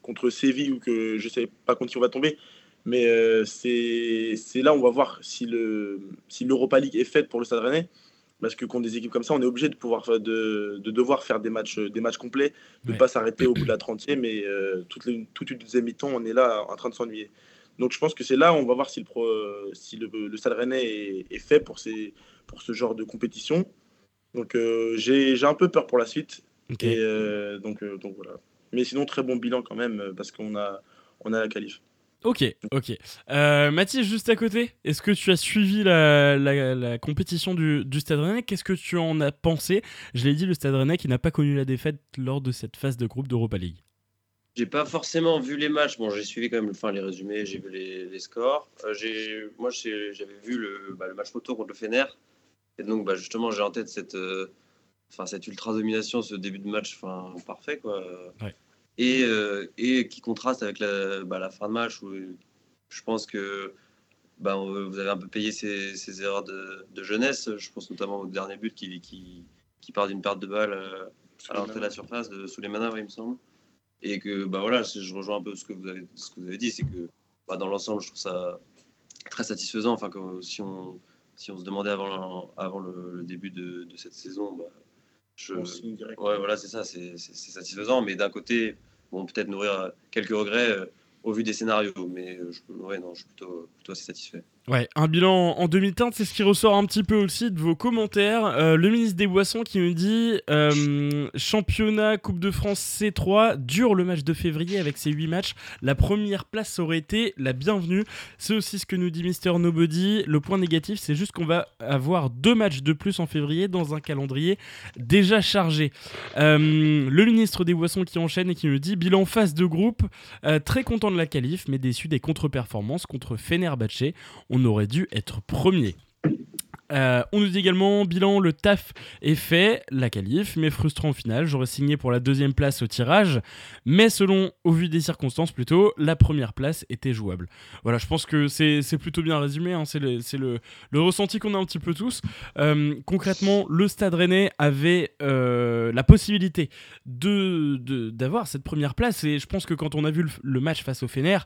contre Séville ou que je sais pas contre qui on va tomber. Mais c'est là où on va voir si le si l'Europa League est faite pour le Stade Rennais parce que contre des équipes comme ça, on est obligé de pouvoir de, de, devoir faire des matchs, des matchs complets, de ne pas s'arrêter au bout de la 30e, mais euh, toute, toute une deuxième mi-temps, on est là en train de s'ennuyer. Donc je pense que c'est là où on va voir si le, pro, si le, le Stade Rennais est, fait pour, ces, pour ce genre de compétition. Donc euh, j'ai un peu peur pour la suite. Et euh, donc, donc voilà. Mais sinon, très bon bilan quand même, parce qu'on a, on a la qualif.
Ok, ok. Euh, Mathis, juste à côté, est-ce que tu as suivi la, compétition du, Stade Rennais? Qu'est-ce que tu en as pensé? Je l'ai dit, le Stade Rennais qui n'a pas connu la défaite lors de cette phase de groupe d'Europa League.
J'ai pas forcément vu les matchs. Bon, j'ai suivi quand même enfin, les résumés, j'ai vu les, scores. Euh, moi, j'avais vu le, bah, le, match photo contre le Fener. Et donc, bah, justement, j'ai en tête cette, euh, cette ultra domination, ce début de match parfait. Quoi. Ouais et, euh, et qui contraste avec la, bah, la, fin de match où je pense que bah, vous avez un peu payé ces, erreurs de, jeunesse. Je pense notamment au dernier but qui, qui, qui part d'une perte de balle à l'entrée de la surface de, sous les manœuvres, il me semble. Et que bah, voilà, je rejoins un peu ce que vous avez, ce que vous avez dit, c'est que bah, dans l'ensemble, je trouve ça très satisfaisant. Enfin, comme, si, on, si on se demandait avant, avant le, début de, de, cette saison, bah, je, ouais, voilà, c'est ça, c'est satisfaisant. Mais d'un côté, bon, peut-être nourrir quelques regrets euh, au vu des scénarios. Mais euh, je, ouais, non, je suis plutôt, plutôt assez satisfait.
Ouais, un bilan en demi-teinte, c'est ce qui ressort un petit peu aussi de vos commentaires. Euh, le ministre des Boissons qui me dit euh, championnat Coupe de France C3, dur le match de février avec ses 8 matchs. La première place aurait été la bienvenue. C'est aussi ce que nous dit Mister Nobody. Le point négatif, c'est juste qu'on va avoir deux matchs de plus en février dans un calendrier déjà chargé. Euh, le ministre des Boissons qui enchaîne et qui me dit bilan phase de groupe, très content de la qualif, mais déçu des contre-performances contre Fenerbahce on aurait dû être premier. Euh, on nous dit également, bilan, le taf est fait, la qualif, mais frustrant au final. J'aurais signé pour la deuxième place au tirage, mais selon, au vu des circonstances plutôt, la première place était jouable. Voilà, je pense que c'est plutôt bien résumé, hein. c'est le, ressenti qu'on a un petit peu tous. Euh, concrètement, le Stade Rennais avait euh, la possibilité d'avoir de, cette première place, et je pense que quand on a vu le, match face au Fener,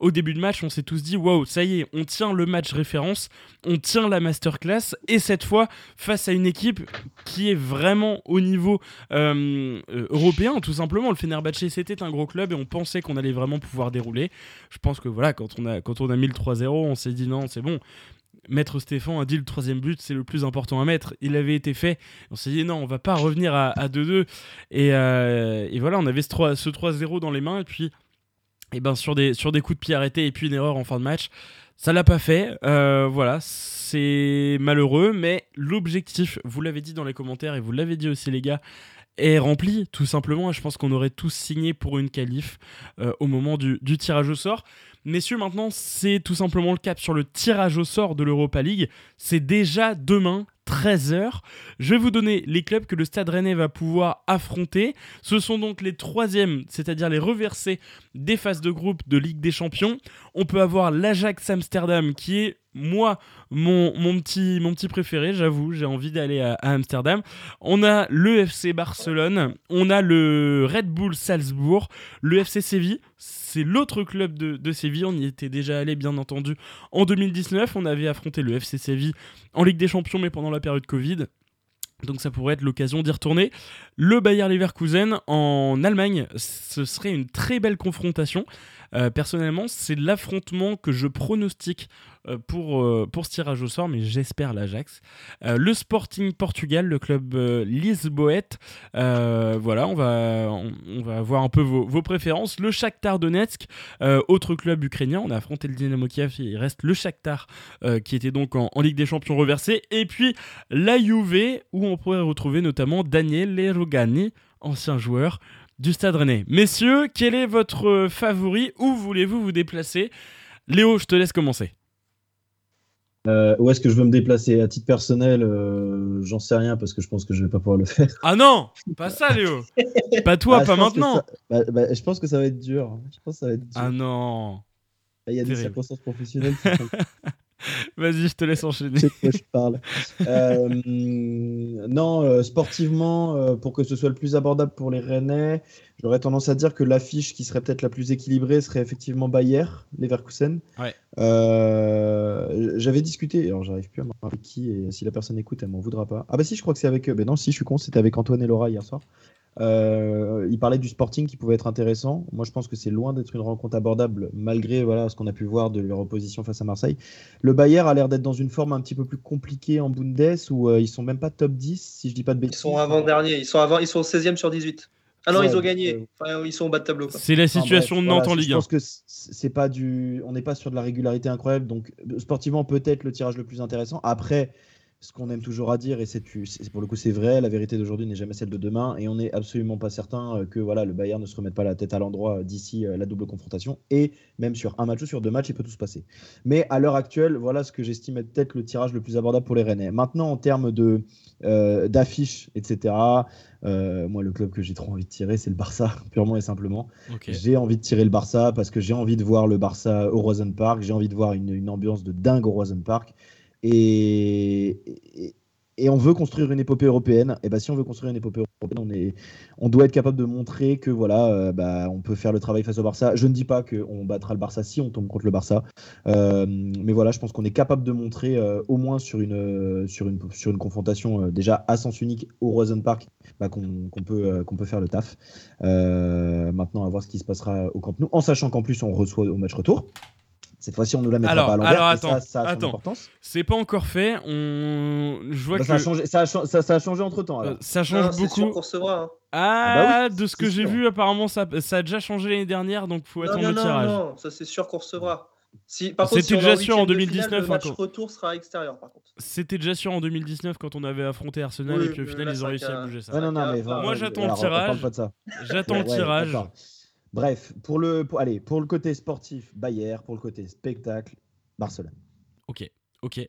au début de match, on s'est tous dit, waouh, ça y est, on tient le match référence, on tient la masterclass et cette fois face à une équipe qui est vraiment au niveau euh, euh, européen, tout simplement. Le Fenerbahce, c'était un gros club et on pensait qu'on allait vraiment pouvoir dérouler. Je pense que voilà, quand on a, quand on a mis le 3-0, on s'est dit non, c'est bon. Maître Stéphane a dit le troisième but, c'est le plus important à mettre. Il avait été fait. On s'est dit non, on va pas revenir à, 2-2. Euh, et, voilà, on avait ce 3-0 dans les mains. Et puis, et eh ben, sur, des, sur des coups de pied arrêtés et puis une erreur en fin de match, ça l'a pas fait. voilà, c'est malheureux, mais l'objectif, vous l'avez dit dans les commentaires et vous l'avez dit aussi les gars, est rempli tout simplement. Et je pense qu'on aurait tous signé pour une qualif euh, au moment du, du, tirage au sort. Messieurs, maintenant, c'est tout simplement le cap sur le tirage au sort de l'Europa League. C'est déjà demain, 13h. Je vais vous donner les clubs que le Stade Rennais va pouvoir affronter. Ce sont donc les troisièmes, c'est-à-dire les reversés des phases de groupe de Ligue des Champions. On peut avoir l'Ajax Amsterdam qui est moi, mon, petit, préféré, j'avoue, j'ai envie d'aller à, Amsterdam. On a le FC Barcelone, on a le Red Bull Salzbourg, le FC Séville, c'est l'autre club de, Séville, on y était déjà allé bien entendu en 2019, on avait affronté le FC Séville en Ligue des Champions mais pendant la période Covid. Donc ça pourrait être l'occasion d'y retourner. Le Bayer Leverkusen en Allemagne, ce serait une très belle confrontation. Euh, personnellement, c'est l'affrontement que je pronostique pour, euh, pour ce tirage au sort, mais j'espère l'Ajax. le Sporting Portugal, le club Lisboète. voilà, on va, on, va voir un peu vos, préférences. Le Shakhtar Donetsk, autre club ukrainien. On a affronté le Dynamo Kiev, il reste le Shakhtar qui était donc en, Ligue des Champions reversé. Et puis la Juve, où on pourrait retrouver notamment Daniel Lerogani, ancien joueur du Stade Rennais. Messieurs, quel est votre favori? Où voulez-vous vous déplacer? Léo, je te laisse commencer.
Euh, où est-ce que je veux me déplacer? À titre personnel, euh, j'en sais rien parce que je pense que je vais pas pouvoir le faire.
Ah non Pas ça, Léo Pas toi, ah, pas maintenant
bah, bah, Je pense que ça va être dur. Je pense que ça va être dur.
Ah non
Il y a des circonstances professionnelles
Vas-y, je te laisse enchaîner.
C'est quoi je parle. Euh, non, euh, sportivement, euh, pour que ce soit le plus abordable pour les Rennais, j'aurais tendance à dire que l'affiche qui serait peut-être la plus équilibrée serait effectivement Bayer, Leverkusen.
Ouais.
J'avais discuté, alors j'arrive plus à me rappeler qui, et si la personne écoute, elle m'en voudra pas. Ah bah si, je crois que c'est avec eux. Ben non, si, je suis con, c'était avec Antoine et Laura hier soir. Euh, il parlait du Sporting qui pouvait être intéressant. Moi, je pense que c'est loin d'être une rencontre abordable malgré voilà, ce qu'on a pu voir de leur opposition face à Marseille. Le Bayern a l'air d'être dans une forme un petit peu plus compliquée en Bundes où euh, ils sont même pas top 10, si je dis pas de bêtises.
Ils sont avant-dernier, ils sont, avant, ils sont 16e sur 18. Ah non, ils ont gagné. Enfin, ils sont au bas de tableau.
C'est la situation de Nantes en Ligue 1. Je
pense que c'est pas du, on n'est pas sur de la régularité incroyable. Donc sportivement, peut-être le tirage le plus intéressant. Après, ce qu'on aime toujours à dire, et c'est pour le coup c'est vrai, la vérité d'aujourd'hui n'est jamais celle de demain, et on n'est absolument pas certain euh, que voilà le Bayern ne se remette pas la tête à l'endroit euh, d'ici euh, la double confrontation, et même sur un match ou sur deux matchs, il peut tout se passer. Mais à l'heure actuelle, voilà ce que j'estime être peut-être le tirage le plus abordable pour les Rennais. Maintenant, en termes de d'affiches, etc., moi le club que j'ai trop envie de tirer, c'est le Barça, purement et simplement. J'ai envie de tirer le Barça parce que j'ai envie de voir le Barça au Rosen Park, j'ai envie de voir une, une ambiance de dingue au Rosen Park. Et, on veut construire une épopée européenne. Et bah, si on veut construire une épopée européenne, on, est, on doit être capable de montrer que voilà, euh, bah, on peut faire le travail face au Barça. Je ne dis pas qu'on battra le Barça si on tombe contre le Barça, euh, mais voilà, je pense qu'on est capable de montrer euh, au moins sur une, sur une, sur une confrontation déjà à sens unique au Rosen Park bah, qu'on peut, qu'on peut faire le taf. maintenant, à voir ce qui se passera au Camp Nou, en sachant qu'en plus on reçoit au match retour. Cette fois-ci, on nous la mettra
alors,
pas à l'envers.
Alors attends, ça, attends. C'est pas encore fait. On... Je vois
bah,
que
ça, a changé, ça, a ça, a changé entre temps.
Ça change beaucoup.
Recevra, hein.
Ah, ah bah de ce que j'ai vu, apparemment, ça, ça a déjà changé l'année dernière, donc faut attendre le tirage.
Non, non, ça c'est sûr qu'on recevra.
Si, C'était déjà sûr en 2019.
Finale, le match retour sera extérieur, par contre.
C'était déjà sûr en 2019 quand on avait affronté Arsenal et puis au final ils ont réussi à bouger ça.
non, non, mais
Moi j'attends le tirage. J'attends le tirage.
Bref, pour le, allez, pour le côté sportif, Bayer, pour le côté spectacle, Barcelone.
Ok. Ok.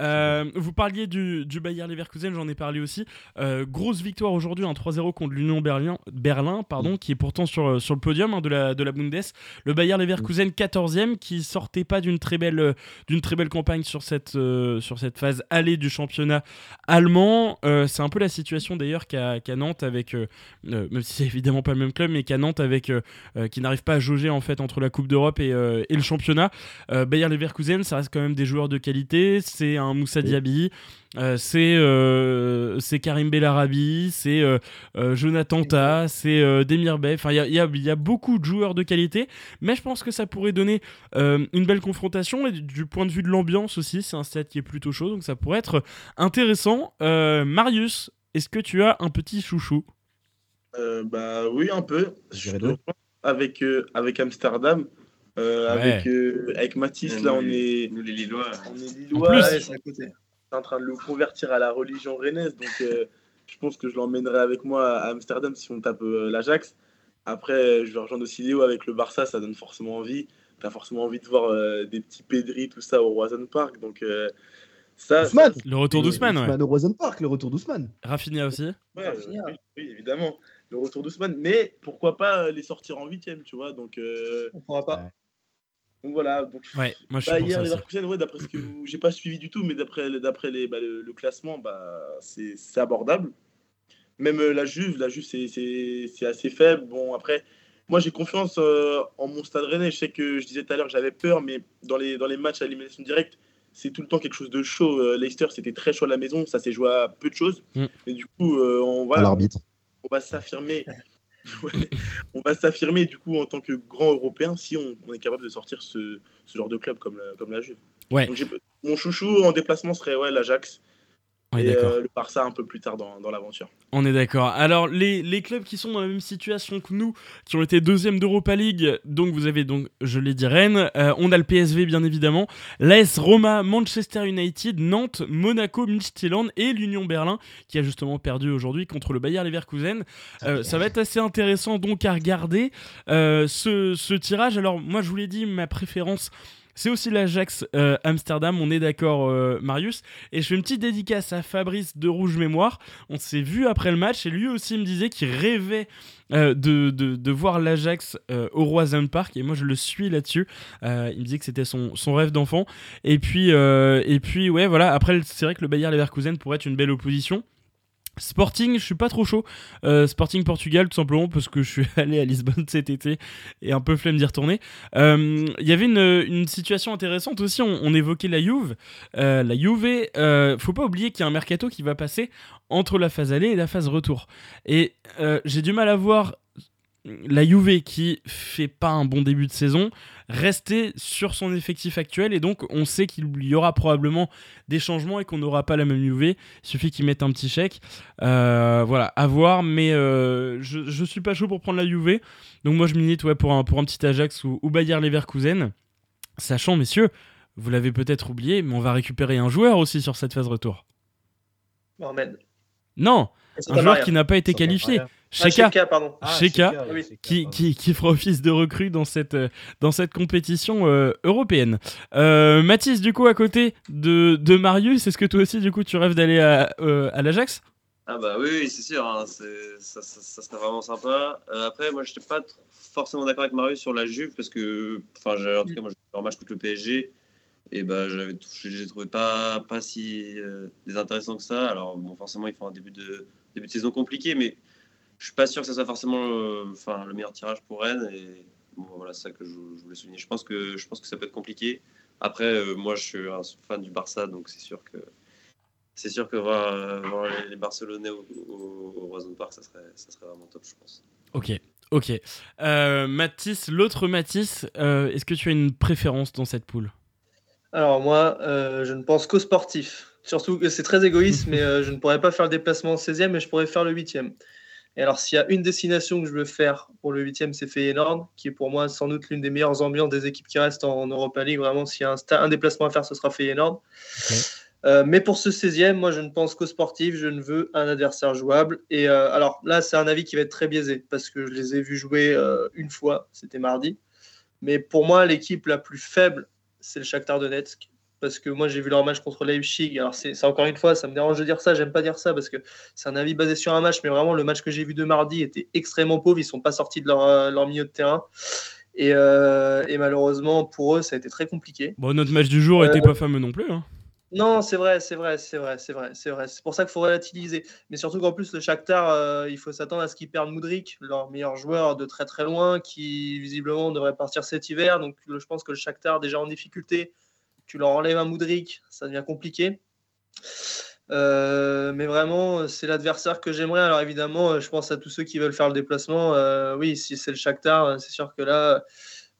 Euh, vous parliez du, du Bayer Leverkusen, j'en ai parlé aussi. Euh, grosse victoire aujourd'hui, un 3-0 contre l'Union Berlin, Berlin pardon, mm. qui est pourtant sur, sur le podium hein, de, la, de la Bundes. Le Bayer Leverkusen 14e, qui sortait pas d'une très belle, d'une très belle campagne sur cette, euh, sur cette phase allée du championnat allemand. c'est un peu la situation d'ailleurs qu'à Nantes, avec, même si c'est évidemment pas le même club, mais qu'à Nantes, avec, qui n'arrive pas à jauger en fait entre la Coupe d'Europe et, et, le championnat. Bayer Leverkusen, ça reste quand même des joueurs de qualité c'est un Moussa Diaby, euh, euh, c'est Karim Bellarabi, c'est euh, Jonathan Ta, c'est Demir Bey. Enfin, il y a, beaucoup de joueurs de qualité, mais je pense que ça pourrait donner une belle confrontation et du point de vue de l'ambiance aussi, c'est un stade qui est plutôt chaud, donc ça pourrait être intéressant. Marius, est-ce que tu as un petit chouchou?
Bah oui, un peu. Avec, avec Amsterdam. Euh, avec, euh, avec Mathis, là, on est.
Nous, les Lillois.
On est Lillois, c'est à côté. en train de le convertir à la religion rennaise. Donc, euh, je pense que je l'emmènerai avec moi à Amsterdam si on tape l'Ajax. Après, je vais rejoindre aussi Léo avec le Barça, ça donne forcément envie. Tu as forcément envie de voir des petits Pedri, tout ça au Roison Park. Donc, ça,
Le retour d'Ousmane, ouais.
Au Roison Park, le retour d'Ousmane.
Rafinha aussi
ouais, oui, évidemment. Le retour d'Ousmane. Mais pourquoi pas les sortir en huitième, tu vois Donc,
On pourra pas.
Donc voilà. Donc,
ouais, moi je
bah, hier, les ouais, d'après ce que j'ai pas suivi du tout, mais d'après d'après les bah, le, classement, bah c'est abordable. Même euh, la Juve, la Juve c'est assez faible. Bon après, moi j'ai confiance euh, en mon Stade Rennais. Je sais que je disais tout à l'heure que j'avais peur, mais dans les dans les matchs à élimination directe, c'est tout le temps quelque chose de chaud. Euh, Leicester c'était très chaud à la maison, ça s'est joué à peu de choses. Mm. Et du coup, on va
l'arbitre.
On va s'affirmer on va s'affirmer du coup en tant que grand européen si on, est capable de sortir ce, genre de club comme la, comme la Juve.
Ouais.
mon chouchou en déplacement serait ouais, l'Ajax. Et euh, le Barça un peu plus tard dans, dans l'aventure.
On est d'accord. Alors les, les, clubs qui sont dans la même situation que nous, qui ont été deuxième d'Europa League, donc vous avez donc, je l'ai dit, Rennes, euh, on a le PSV bien évidemment, l'AS Roma, Manchester United, Nantes, Monaco, Midtjylland et l'Union Berlin, qui a justement perdu aujourd'hui contre le Bayer Leverkusen. Euh, ça va être assez intéressant donc à regarder ce, ce tirage. Alors moi je vous l'ai dit, ma préférence c'est aussi l'Ajax euh, Amsterdam, on est d'accord euh, Marius. Et je fais une petite dédicace à Fabrice de Rouge Mémoire. On s'est vu après le match et lui aussi me disait qu'il rêvait euh, de, de, voir l'Ajax au Roison Park et moi je le suis là-dessus. il me disait que c'était son, son, rêve d'enfant. Et puis, et puis ouais voilà, après c'est vrai que le Bayer Leverkusen pourrait être une belle opposition. Sporting, je suis pas trop chaud. Euh, Sporting Portugal, tout simplement parce que je suis allé à Lisbonne cet été et un peu flemme d'y retourner. Il euh, y avait une, situation intéressante aussi. On, évoquait la Juve. Euh, la Juve, faut pas oublier qu'il y a un mercato qui va passer entre la phase aller et la phase retour. Et j'ai du mal à voir la Juve qui fait pas un bon début de saison rester sur son effectif actuel et donc on sait qu'il y aura probablement des changements et qu'on n'aura pas la même Juve. Il suffit qu'ils mettent un petit chèque. Euh, voilà, à voir, mais euh, je, je suis pas chaud pour prendre la Juve. Donc moi je milite ouais, pour, un, pour un petit Ajax ou, ou Bayer Leverkusen. Sachant, messieurs, vous l'avez peut-être oublié, mais on va récupérer un joueur aussi sur cette phase retour.
Mohamed.
Non, un joueur qui n'a pas été qualifié.
Sheka, ah, pardon.
Ah, qui, qui, qui, fera office de recrue dans cette, euh, dans cette compétition euh, européenne. Euh, Mathis, du coup, à côté de, de Marius, est-ce que toi aussi, du coup, tu rêves d'aller à, euh, à l'Ajax?
Ah bah oui, c'est sûr, hein, ça, ça, ça, serait vraiment sympa. après, moi, je n'étais pas forcément d'accord avec Marius sur la Juve, parce que, enfin, en tout cas, moi, j'ai un match contre le PSG, et bah, j'avais, je les trouvé pas, pas si désintéressants que ça. Alors, bon, forcément, ils font un début de, début de saison compliqué, mais je suis pas sûr que ce soit forcément euh, enfin, le meilleur tirage pour Rennes. Et bon, voilà, c'est ça que je, voulais souligner. Je pense, que, je pense que ça peut être compliqué. Après, euh, moi, je suis un fan du Barça, donc c'est sûr que c'est sûr que voir, les, Barcelonais au, au, au Park, ça serait, ça serait vraiment top, je pense.
Ok, ok. Euh, Mathis, l'autre Mathis, euh, est-ce que tu as une préférence dans cette poule?
Alors moi, je ne pense qu'au sportif. Surtout que c'est très égoïste, mais je ne pourrais pas faire le déplacement en 16e, mais je pourrais faire le 8e. Et alors, s'il y a une destination que je veux faire pour le huitième, c'est Feyenoord, qui est pour moi sans doute l'une des meilleures ambiances des équipes qui restent en, Europa League. Vraiment, s'il y a un, déplacement à faire, ce sera Feyenoord. Euh, mais pour ce 16e, moi, je ne pense qu'au sportif. Je ne veux un adversaire jouable. Et euh, alors là, c'est un avis qui va être très biaisé parce que je les ai vus jouer euh, une fois, c'était mardi. Mais pour moi, l'équipe la plus faible, c'est le Shakhtar Donetsk parce que moi j'ai vu leur match contre Leipzig. Alors c'est encore une fois, ça me dérange de dire ça, j'aime pas dire ça parce que c'est un avis basé sur un match, mais vraiment le match que j'ai vu de mardi était extrêmement pauvre. Ils sont pas sortis de leur, euh, leur milieu de terrain. Et, euh, et, malheureusement pour eux, ça a été très compliqué.
Bon, notre match du jour n'était euh, pas fameux non plus. Hein.
Non, c'est vrai, c'est vrai, c'est vrai, c'est vrai, c'est vrai. C'est pour ça qu'il faut relativiser. Mais surtout qu'en plus, le Shakhtar, il faut s'attendre à ce qu'ils perdent Moudrik, leur meilleur joueur de très très loin, qui visiblement devrait partir cet hiver. Donc je pense que le Shakhtar, déjà en difficulté, tu leur enlèves un Moudric, ça devient compliqué. Euh, mais vraiment, c'est l'adversaire que j'aimerais. Alors évidemment, je pense à tous ceux qui veulent faire le déplacement. Euh, oui, si c'est le Shakhtar, c'est sûr que là,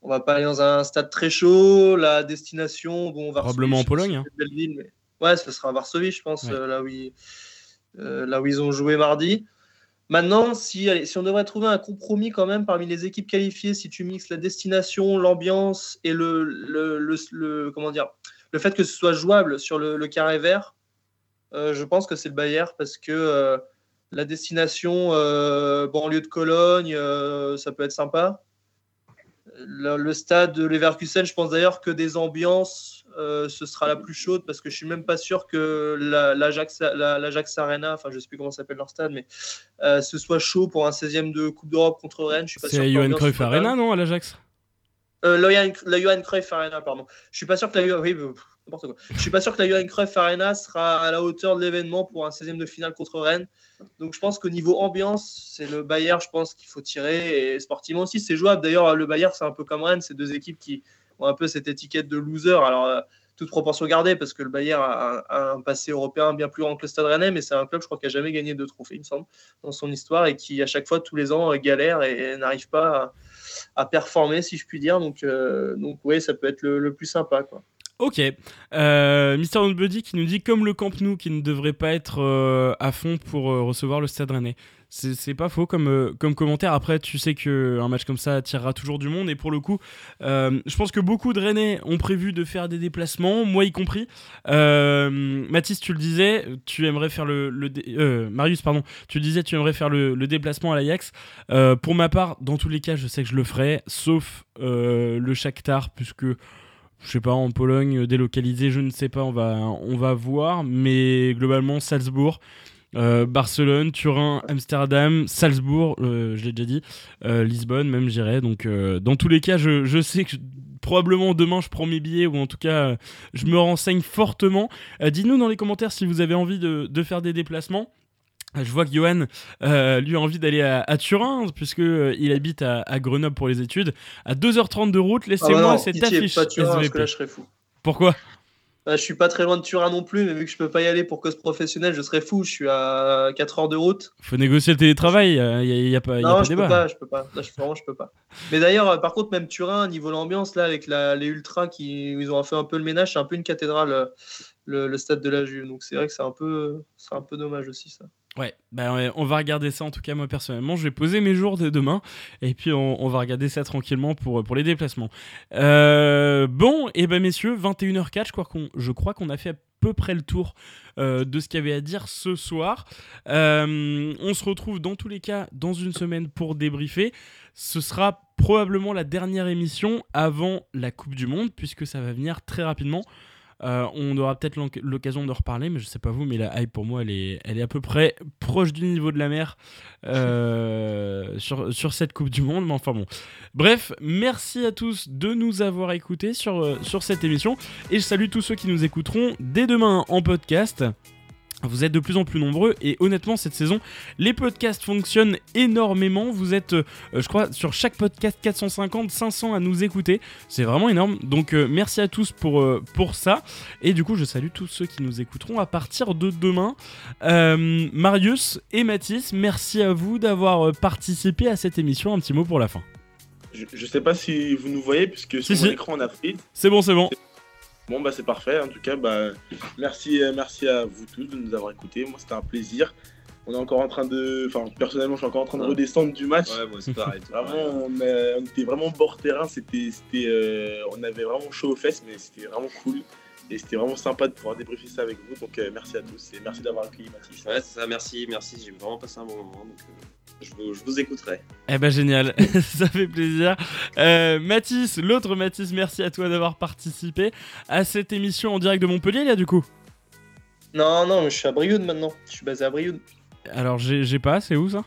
on va pas aller dans un stade très chaud. La destination, bon,
probablement en Pologne. Hein.
mais... Ouais, ce sera à Varsovie, je pense, euh, là, où ils, là où ils ont joué mardi. Maintenant, si, si on devrait trouver un compromis quand même parmi les équipes qualifiées, si tu mixes la destination, l'ambiance et le, le, comment dire, le fait que ce soit jouable sur le, carré vert, euh, je pense que c'est le Bayern parce que euh, la destination euh, banlieue de Cologne, ça peut être sympa. Le, stade de Leverkusen, je pense d'ailleurs que des ambiances ce sera la plus chaude parce que je suis même pas sûr que l'Ajax la, Arena, enfin je sais plus comment s'appelle leur stade, mais ce soit chaud pour un 16e de Coupe d'Europe contre Rennes.
C'est Johan Cruyff Arena, non, à l'Ajax?
Euh, la, Johan Cruyff Arena, pardon. Je suis pas sûr que la oui, quoi. Je suis pas sûr que la Johan Cruyff Arena sera à la hauteur de l'événement pour un 16e de finale contre Rennes. Donc je pense qu'au niveau ambiance, c'est le Bayern, je pense qu'il faut tirer et sportivement aussi c'est jouable. D'ailleurs, le Bayern, c'est un peu comme Rennes, c'est deux équipes qui un peu cette étiquette de loser. Alors, euh, toute proportion gardée, parce que le Bayern a, un passé européen bien plus grand que le Stade Rennais, mais c'est un club, je crois, qui a jamais gagné de trophées, il me semble, dans son histoire, et qui, à chaque fois, tous les ans, galère et, n'arrive pas à, performer, si je puis dire. Donc, euh, donc oui, ça peut être le, plus sympa, quoi.
Ok. Euh, Mister Buddy qui nous dit comme le Camp Nou qui ne devrait pas être euh, à fond pour recevoir le Stade Rennais. C'est pas faux comme, euh, comme commentaire. Après, tu sais qu'un match comme ça attirera toujours du monde. Et pour le coup, euh, je pense que beaucoup de Rennais ont prévu de faire des déplacements, moi y compris. Euh, Mathis, tu le disais, tu aimerais faire le. Marius, pardon, tu disais tu aimerais faire le, déplacement à l'Ajax. pour ma part, dans tous les cas, je sais que je le ferai, sauf le Shakhtar, puisque je sais pas, en Pologne, délocalisé, je ne sais pas, on va, on va voir. Mais globalement, Salzbourg, euh, Barcelone, Turin, Amsterdam, Salzbourg, euh, je l'ai déjà dit, euh, Lisbonne même j'irai. Donc dans tous les cas, je, sais que probablement demain je prends mes billets ou en tout cas je me renseigne fortement. Dites-nous dans les commentaires si vous avez envie de, faire des déplacements. Je vois que Johan, lui, a envie d'aller à, Turin, puisque il habite à, Grenoble pour les études. À 2h30 de route, laissez-moi ah bah cette affiche.
Pas Turin, parce que là, je serais fou.
Pourquoi?
Bah, je suis pas très loin de Turin non plus, mais vu que je peux pas y aller pour cause professionnelle, je serais fou. Je suis à 4 heures de route.
Faut négocier le télétravail, il euh, y, a, pas, y a pas
je
débat.
Peux pas, je peux pas. Là, je, vraiment, je peux pas. Mais d'ailleurs, euh, par contre, même Turin, niveau l'ambiance, là, avec les ultras qui ils ont fait un peu le ménage, c'est un peu une cathédrale, euh, le, stade de la Juve. Donc c'est vrai que c'est un peu, c'est un peu dommage aussi ça.
Ouais, bah on va regarder ça en tout cas moi personnellement. Je vais poser mes jours de demain et puis on, va regarder ça tranquillement pour, pour les déplacements. Euh, bon, et eh ben messieurs, 21h04, je crois qu'on, je crois qu'on a fait peu près le tour de ce qu'il y avait à dire ce soir. on se retrouve dans tous les cas dans une semaine pour débriefer. Ce sera probablement la dernière émission avant la Coupe du Monde, puisque ça va venir très rapidement. Euh, on aura peut-être l'occasion de reparler, mais je sais pas vous, mais la hype pour moi, elle est, elle est à peu près proche du niveau de la mer euh, sur, sur cette Coupe du Monde. Mais enfin bon. Bref, merci à tous de nous avoir écoutés sur, euh, sur cette émission. Et je salue tous ceux qui nous écouteront dès demain en podcast. Vous êtes de plus en plus nombreux et honnêtement cette saison les podcasts fonctionnent énormément. Vous êtes euh, je crois sur chaque podcast 450 500 à nous écouter. C'est vraiment énorme. Donc euh, merci à tous pour, euh, pour ça. Et du coup je salue tous ceux qui nous écouteront à partir de demain. Marius et Mathis, merci à vous d'avoir participé à cette émission. Un petit mot pour la fin.
Je, je sais pas si vous nous voyez puisque sur l'écran on a pris.
C'est bon, c'est bon.
Bon, bah, c'est parfait. En tout cas, bah, merci, euh, merci à vous tous de nous avoir écoutés. Moi, c'était un plaisir. On est encore en train de. Enfin, personnellement, je suis encore en train de redescendre du match.
Ouais, moi, c'est pareil.
vraiment, on, était vraiment bord terrain. C'était, c'était, euh, on avait vraiment chaud aux fesses, mais c'était vraiment cool. Et c'était vraiment sympa de pouvoir débriefer ça avec vous. Donc, euh, merci à tous et merci d'avoir accueilli Mathis.
Ouais, c'est ça. Merci, merci. J'ai vraiment passé un bon moment. Donc, je vous, écouterai.
Eh ben génial, ça fait plaisir. Euh, Mathis, l'autre Mathis, merci à toi d'avoir participé à cette émission en direct de Montpellier, là, du coup.
Non, non, je suis à Brioude maintenant. Je suis basé à Brioude.
Alors, j'ai pas, c'est où ça?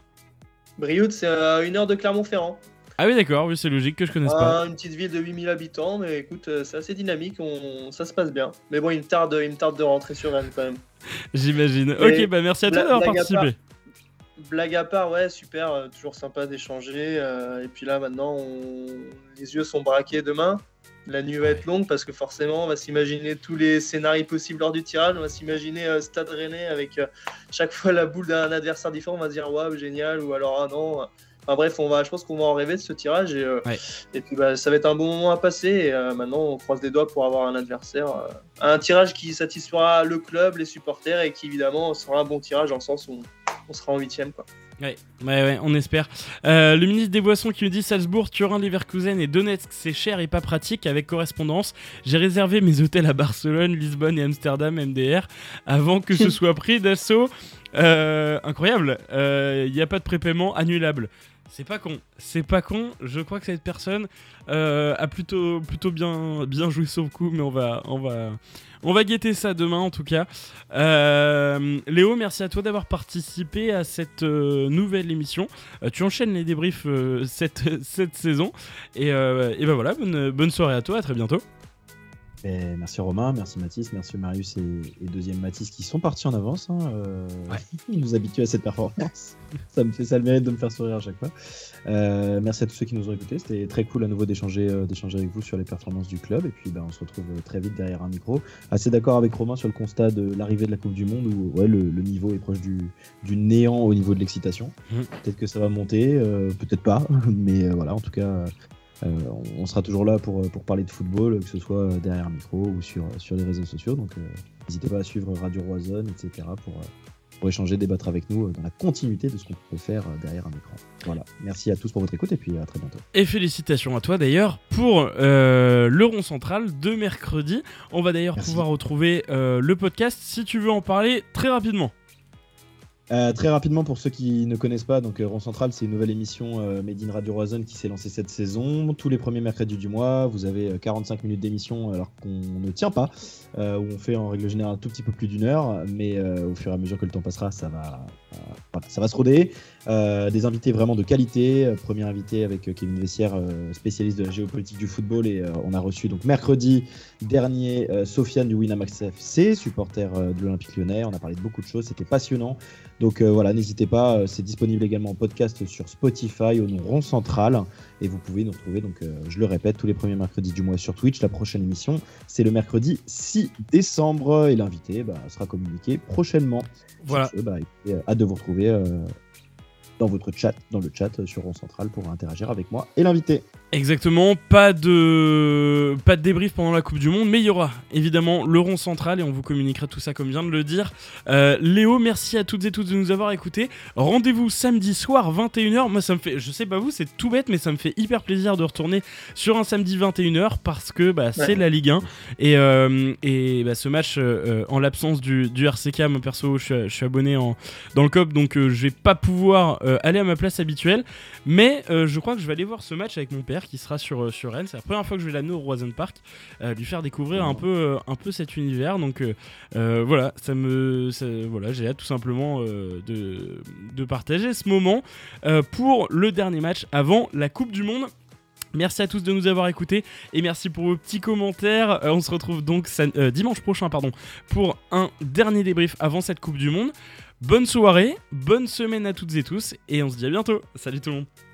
Brioude, c'est à une heure de Clermont-Ferrand.
Ah oui, d'accord, oui, c'est logique que je connaisse pas.
Ah, une petite ville de 8000 habitants, mais écoute, euh, c'est assez dynamique, on... ça se passe bien. Mais bon, il me tarde, il me tarde de rentrer sur Rennes quand même.
J'imagine. Ok, bah merci à toi d'avoir participé
blague à part, ouais, super, euh, toujours sympa d'échanger. Euh, et puis là, maintenant, les yeux sont braqués demain. La nuit va être longue parce que forcément, on va s'imaginer tous les scénarios possibles lors du tirage. On va s'imaginer euh, Stade Rennais avec chaque fois la boule d'un adversaire différent. On va se dire, waouh, génial, ou alors, ah non. Enfin bref, on va, je pense qu'on va en rêver de ce tirage. Et, et puis, bah, ça va être un bon moment à passer. Et maintenant, on croise les doigts pour avoir un adversaire. un tirage qui satisfera le club, les supporters et qui, évidemment, sera un bon tirage dans le sens où on sera en huitième quoi.
Ouais, ouais, on espère. Euh, le ministre des Boissons qui nous dit Salzbourg, Turin, Leverkusen et Donetsk, c'est cher et pas pratique avec correspondance. J'ai réservé mes hôtels à Barcelone, Lisbonne et Amsterdam MDR avant que ce soit pris d'assaut. Euh, incroyable, il euh, n'y a pas de prépaiement annulable. C'est pas con, c'est pas con. Je crois que cette personne a plutôt, plutôt bien, bien joué son coup, mais on va, on va, on va guetter ça demain en tout cas. Euh, Léo, merci à toi d'avoir participé à cette euh, nouvelle émission. Euh, tu enchaînes les débriefs cette, cette saison. Et, et ben voilà, bonne, bonne soirée à toi, à très bientôt.
Merci Romain, merci Mathis, merci Marius et, deuxième Mathis qui sont partis en avance. Hein, euh, ils nous habituent à cette performance. ça me fait ça le mérite de me faire sourire à chaque fois. Euh, merci à tous ceux qui nous ont écoutés. C'était très cool à nouveau d'échanger euh, d'échanger avec vous sur les performances du club. Et puis ben, on se retrouve très vite derrière un micro. Assez d'accord avec Romain sur le constat de l'arrivée de la Coupe du Monde où ouais, le, niveau est proche du, du, néant au niveau de l'excitation. Mmh. Peut-être que ça va monter, peut-être pas. Mais voilà, en tout cas, on sera toujours là pour, pour parler de football, que ce soit derrière un micro ou sur, sur les réseaux sociaux. Donc euh, n'hésitez pas à suivre Radio Roison, etc. pour, pour échanger, débattre avec nous dans la continuité de ce qu'on peut faire derrière un écran. Voilà. Merci à tous pour votre écoute et puis à très bientôt.
Et félicitations à toi d'ailleurs pour euh, le rond central de mercredi. On va d'ailleurs pouvoir retrouver le podcast si tu veux en parler très rapidement.
Euh, très rapidement, pour ceux qui ne connaissent pas, donc euh, Rond Central, c'est une nouvelle émission euh, Made in Radio Horizon qui s'est lancée cette saison. Tous les premiers mercredis du mois, vous avez 45 minutes d'émission alors qu'on ne tient pas, où on fait en règle générale un tout petit peu plus d'une heure, mais au fur et à mesure que le temps passera, ça va, ça va se roder. des invités vraiment de qualité. premier invité avec Kevin Vessière, spécialiste de la géopolitique du football, et on a reçu donc mercredi dernier Sofiane du Winamax FC, supporter de l'Olympique Lyonnais. On a parlé de beaucoup de choses, c'était passionnant. Donc euh, voilà, n'hésitez pas, euh, c'est disponible également en podcast sur Spotify au nom Rond Central. Et vous pouvez nous retrouver, donc euh, je le répète, tous les premiers mercredis du mois sur Twitch. La prochaine émission, c'est le mercredi 6 décembre. Et l'invité bah, sera communiqué prochainement.
Voilà.
bah, hâte vous retrouver dans votre chat, dans le chat sur Rond Central pour interagir avec moi et l'invité.
Exactement, pas de pas de débrief pendant la Coupe du Monde, mais il y aura évidemment le rond central et on vous communiquera tout ça comme vient de le dire. Euh, Léo, merci à toutes et tous de nous avoir écoutés. Rendez-vous samedi soir 21h. Moi ça me fait, je sais pas vous, c'est tout bête, mais ça me fait hyper plaisir de retourner sur un samedi 21h parce que bah, c'est la Ligue 1 et, euh, et bah, ce match euh, en l'absence du, du, RCK, moi perso, je, suis abonné en, dans le COP, donc je vais pas pouvoir aller à ma place habituelle, mais je crois que je vais aller voir ce match avec mon père qui sera sur, euh, sur Rennes. C'est la première fois que je vais l'amener au Roison Park, euh, lui faire découvrir un peu, euh, un peu cet univers. Donc voilà, ça me, voilà, j'ai hâte tout simplement de, de, partager ce moment pour le dernier match avant la Coupe du Monde. Merci à tous de nous avoir écoutés et merci pour vos petits commentaires. on se retrouve donc dimanche prochain pardon, pour un dernier débrief avant cette Coupe du Monde. Bonne soirée, bonne semaine à toutes et tous et on se dit à bientôt. Salut tout le monde.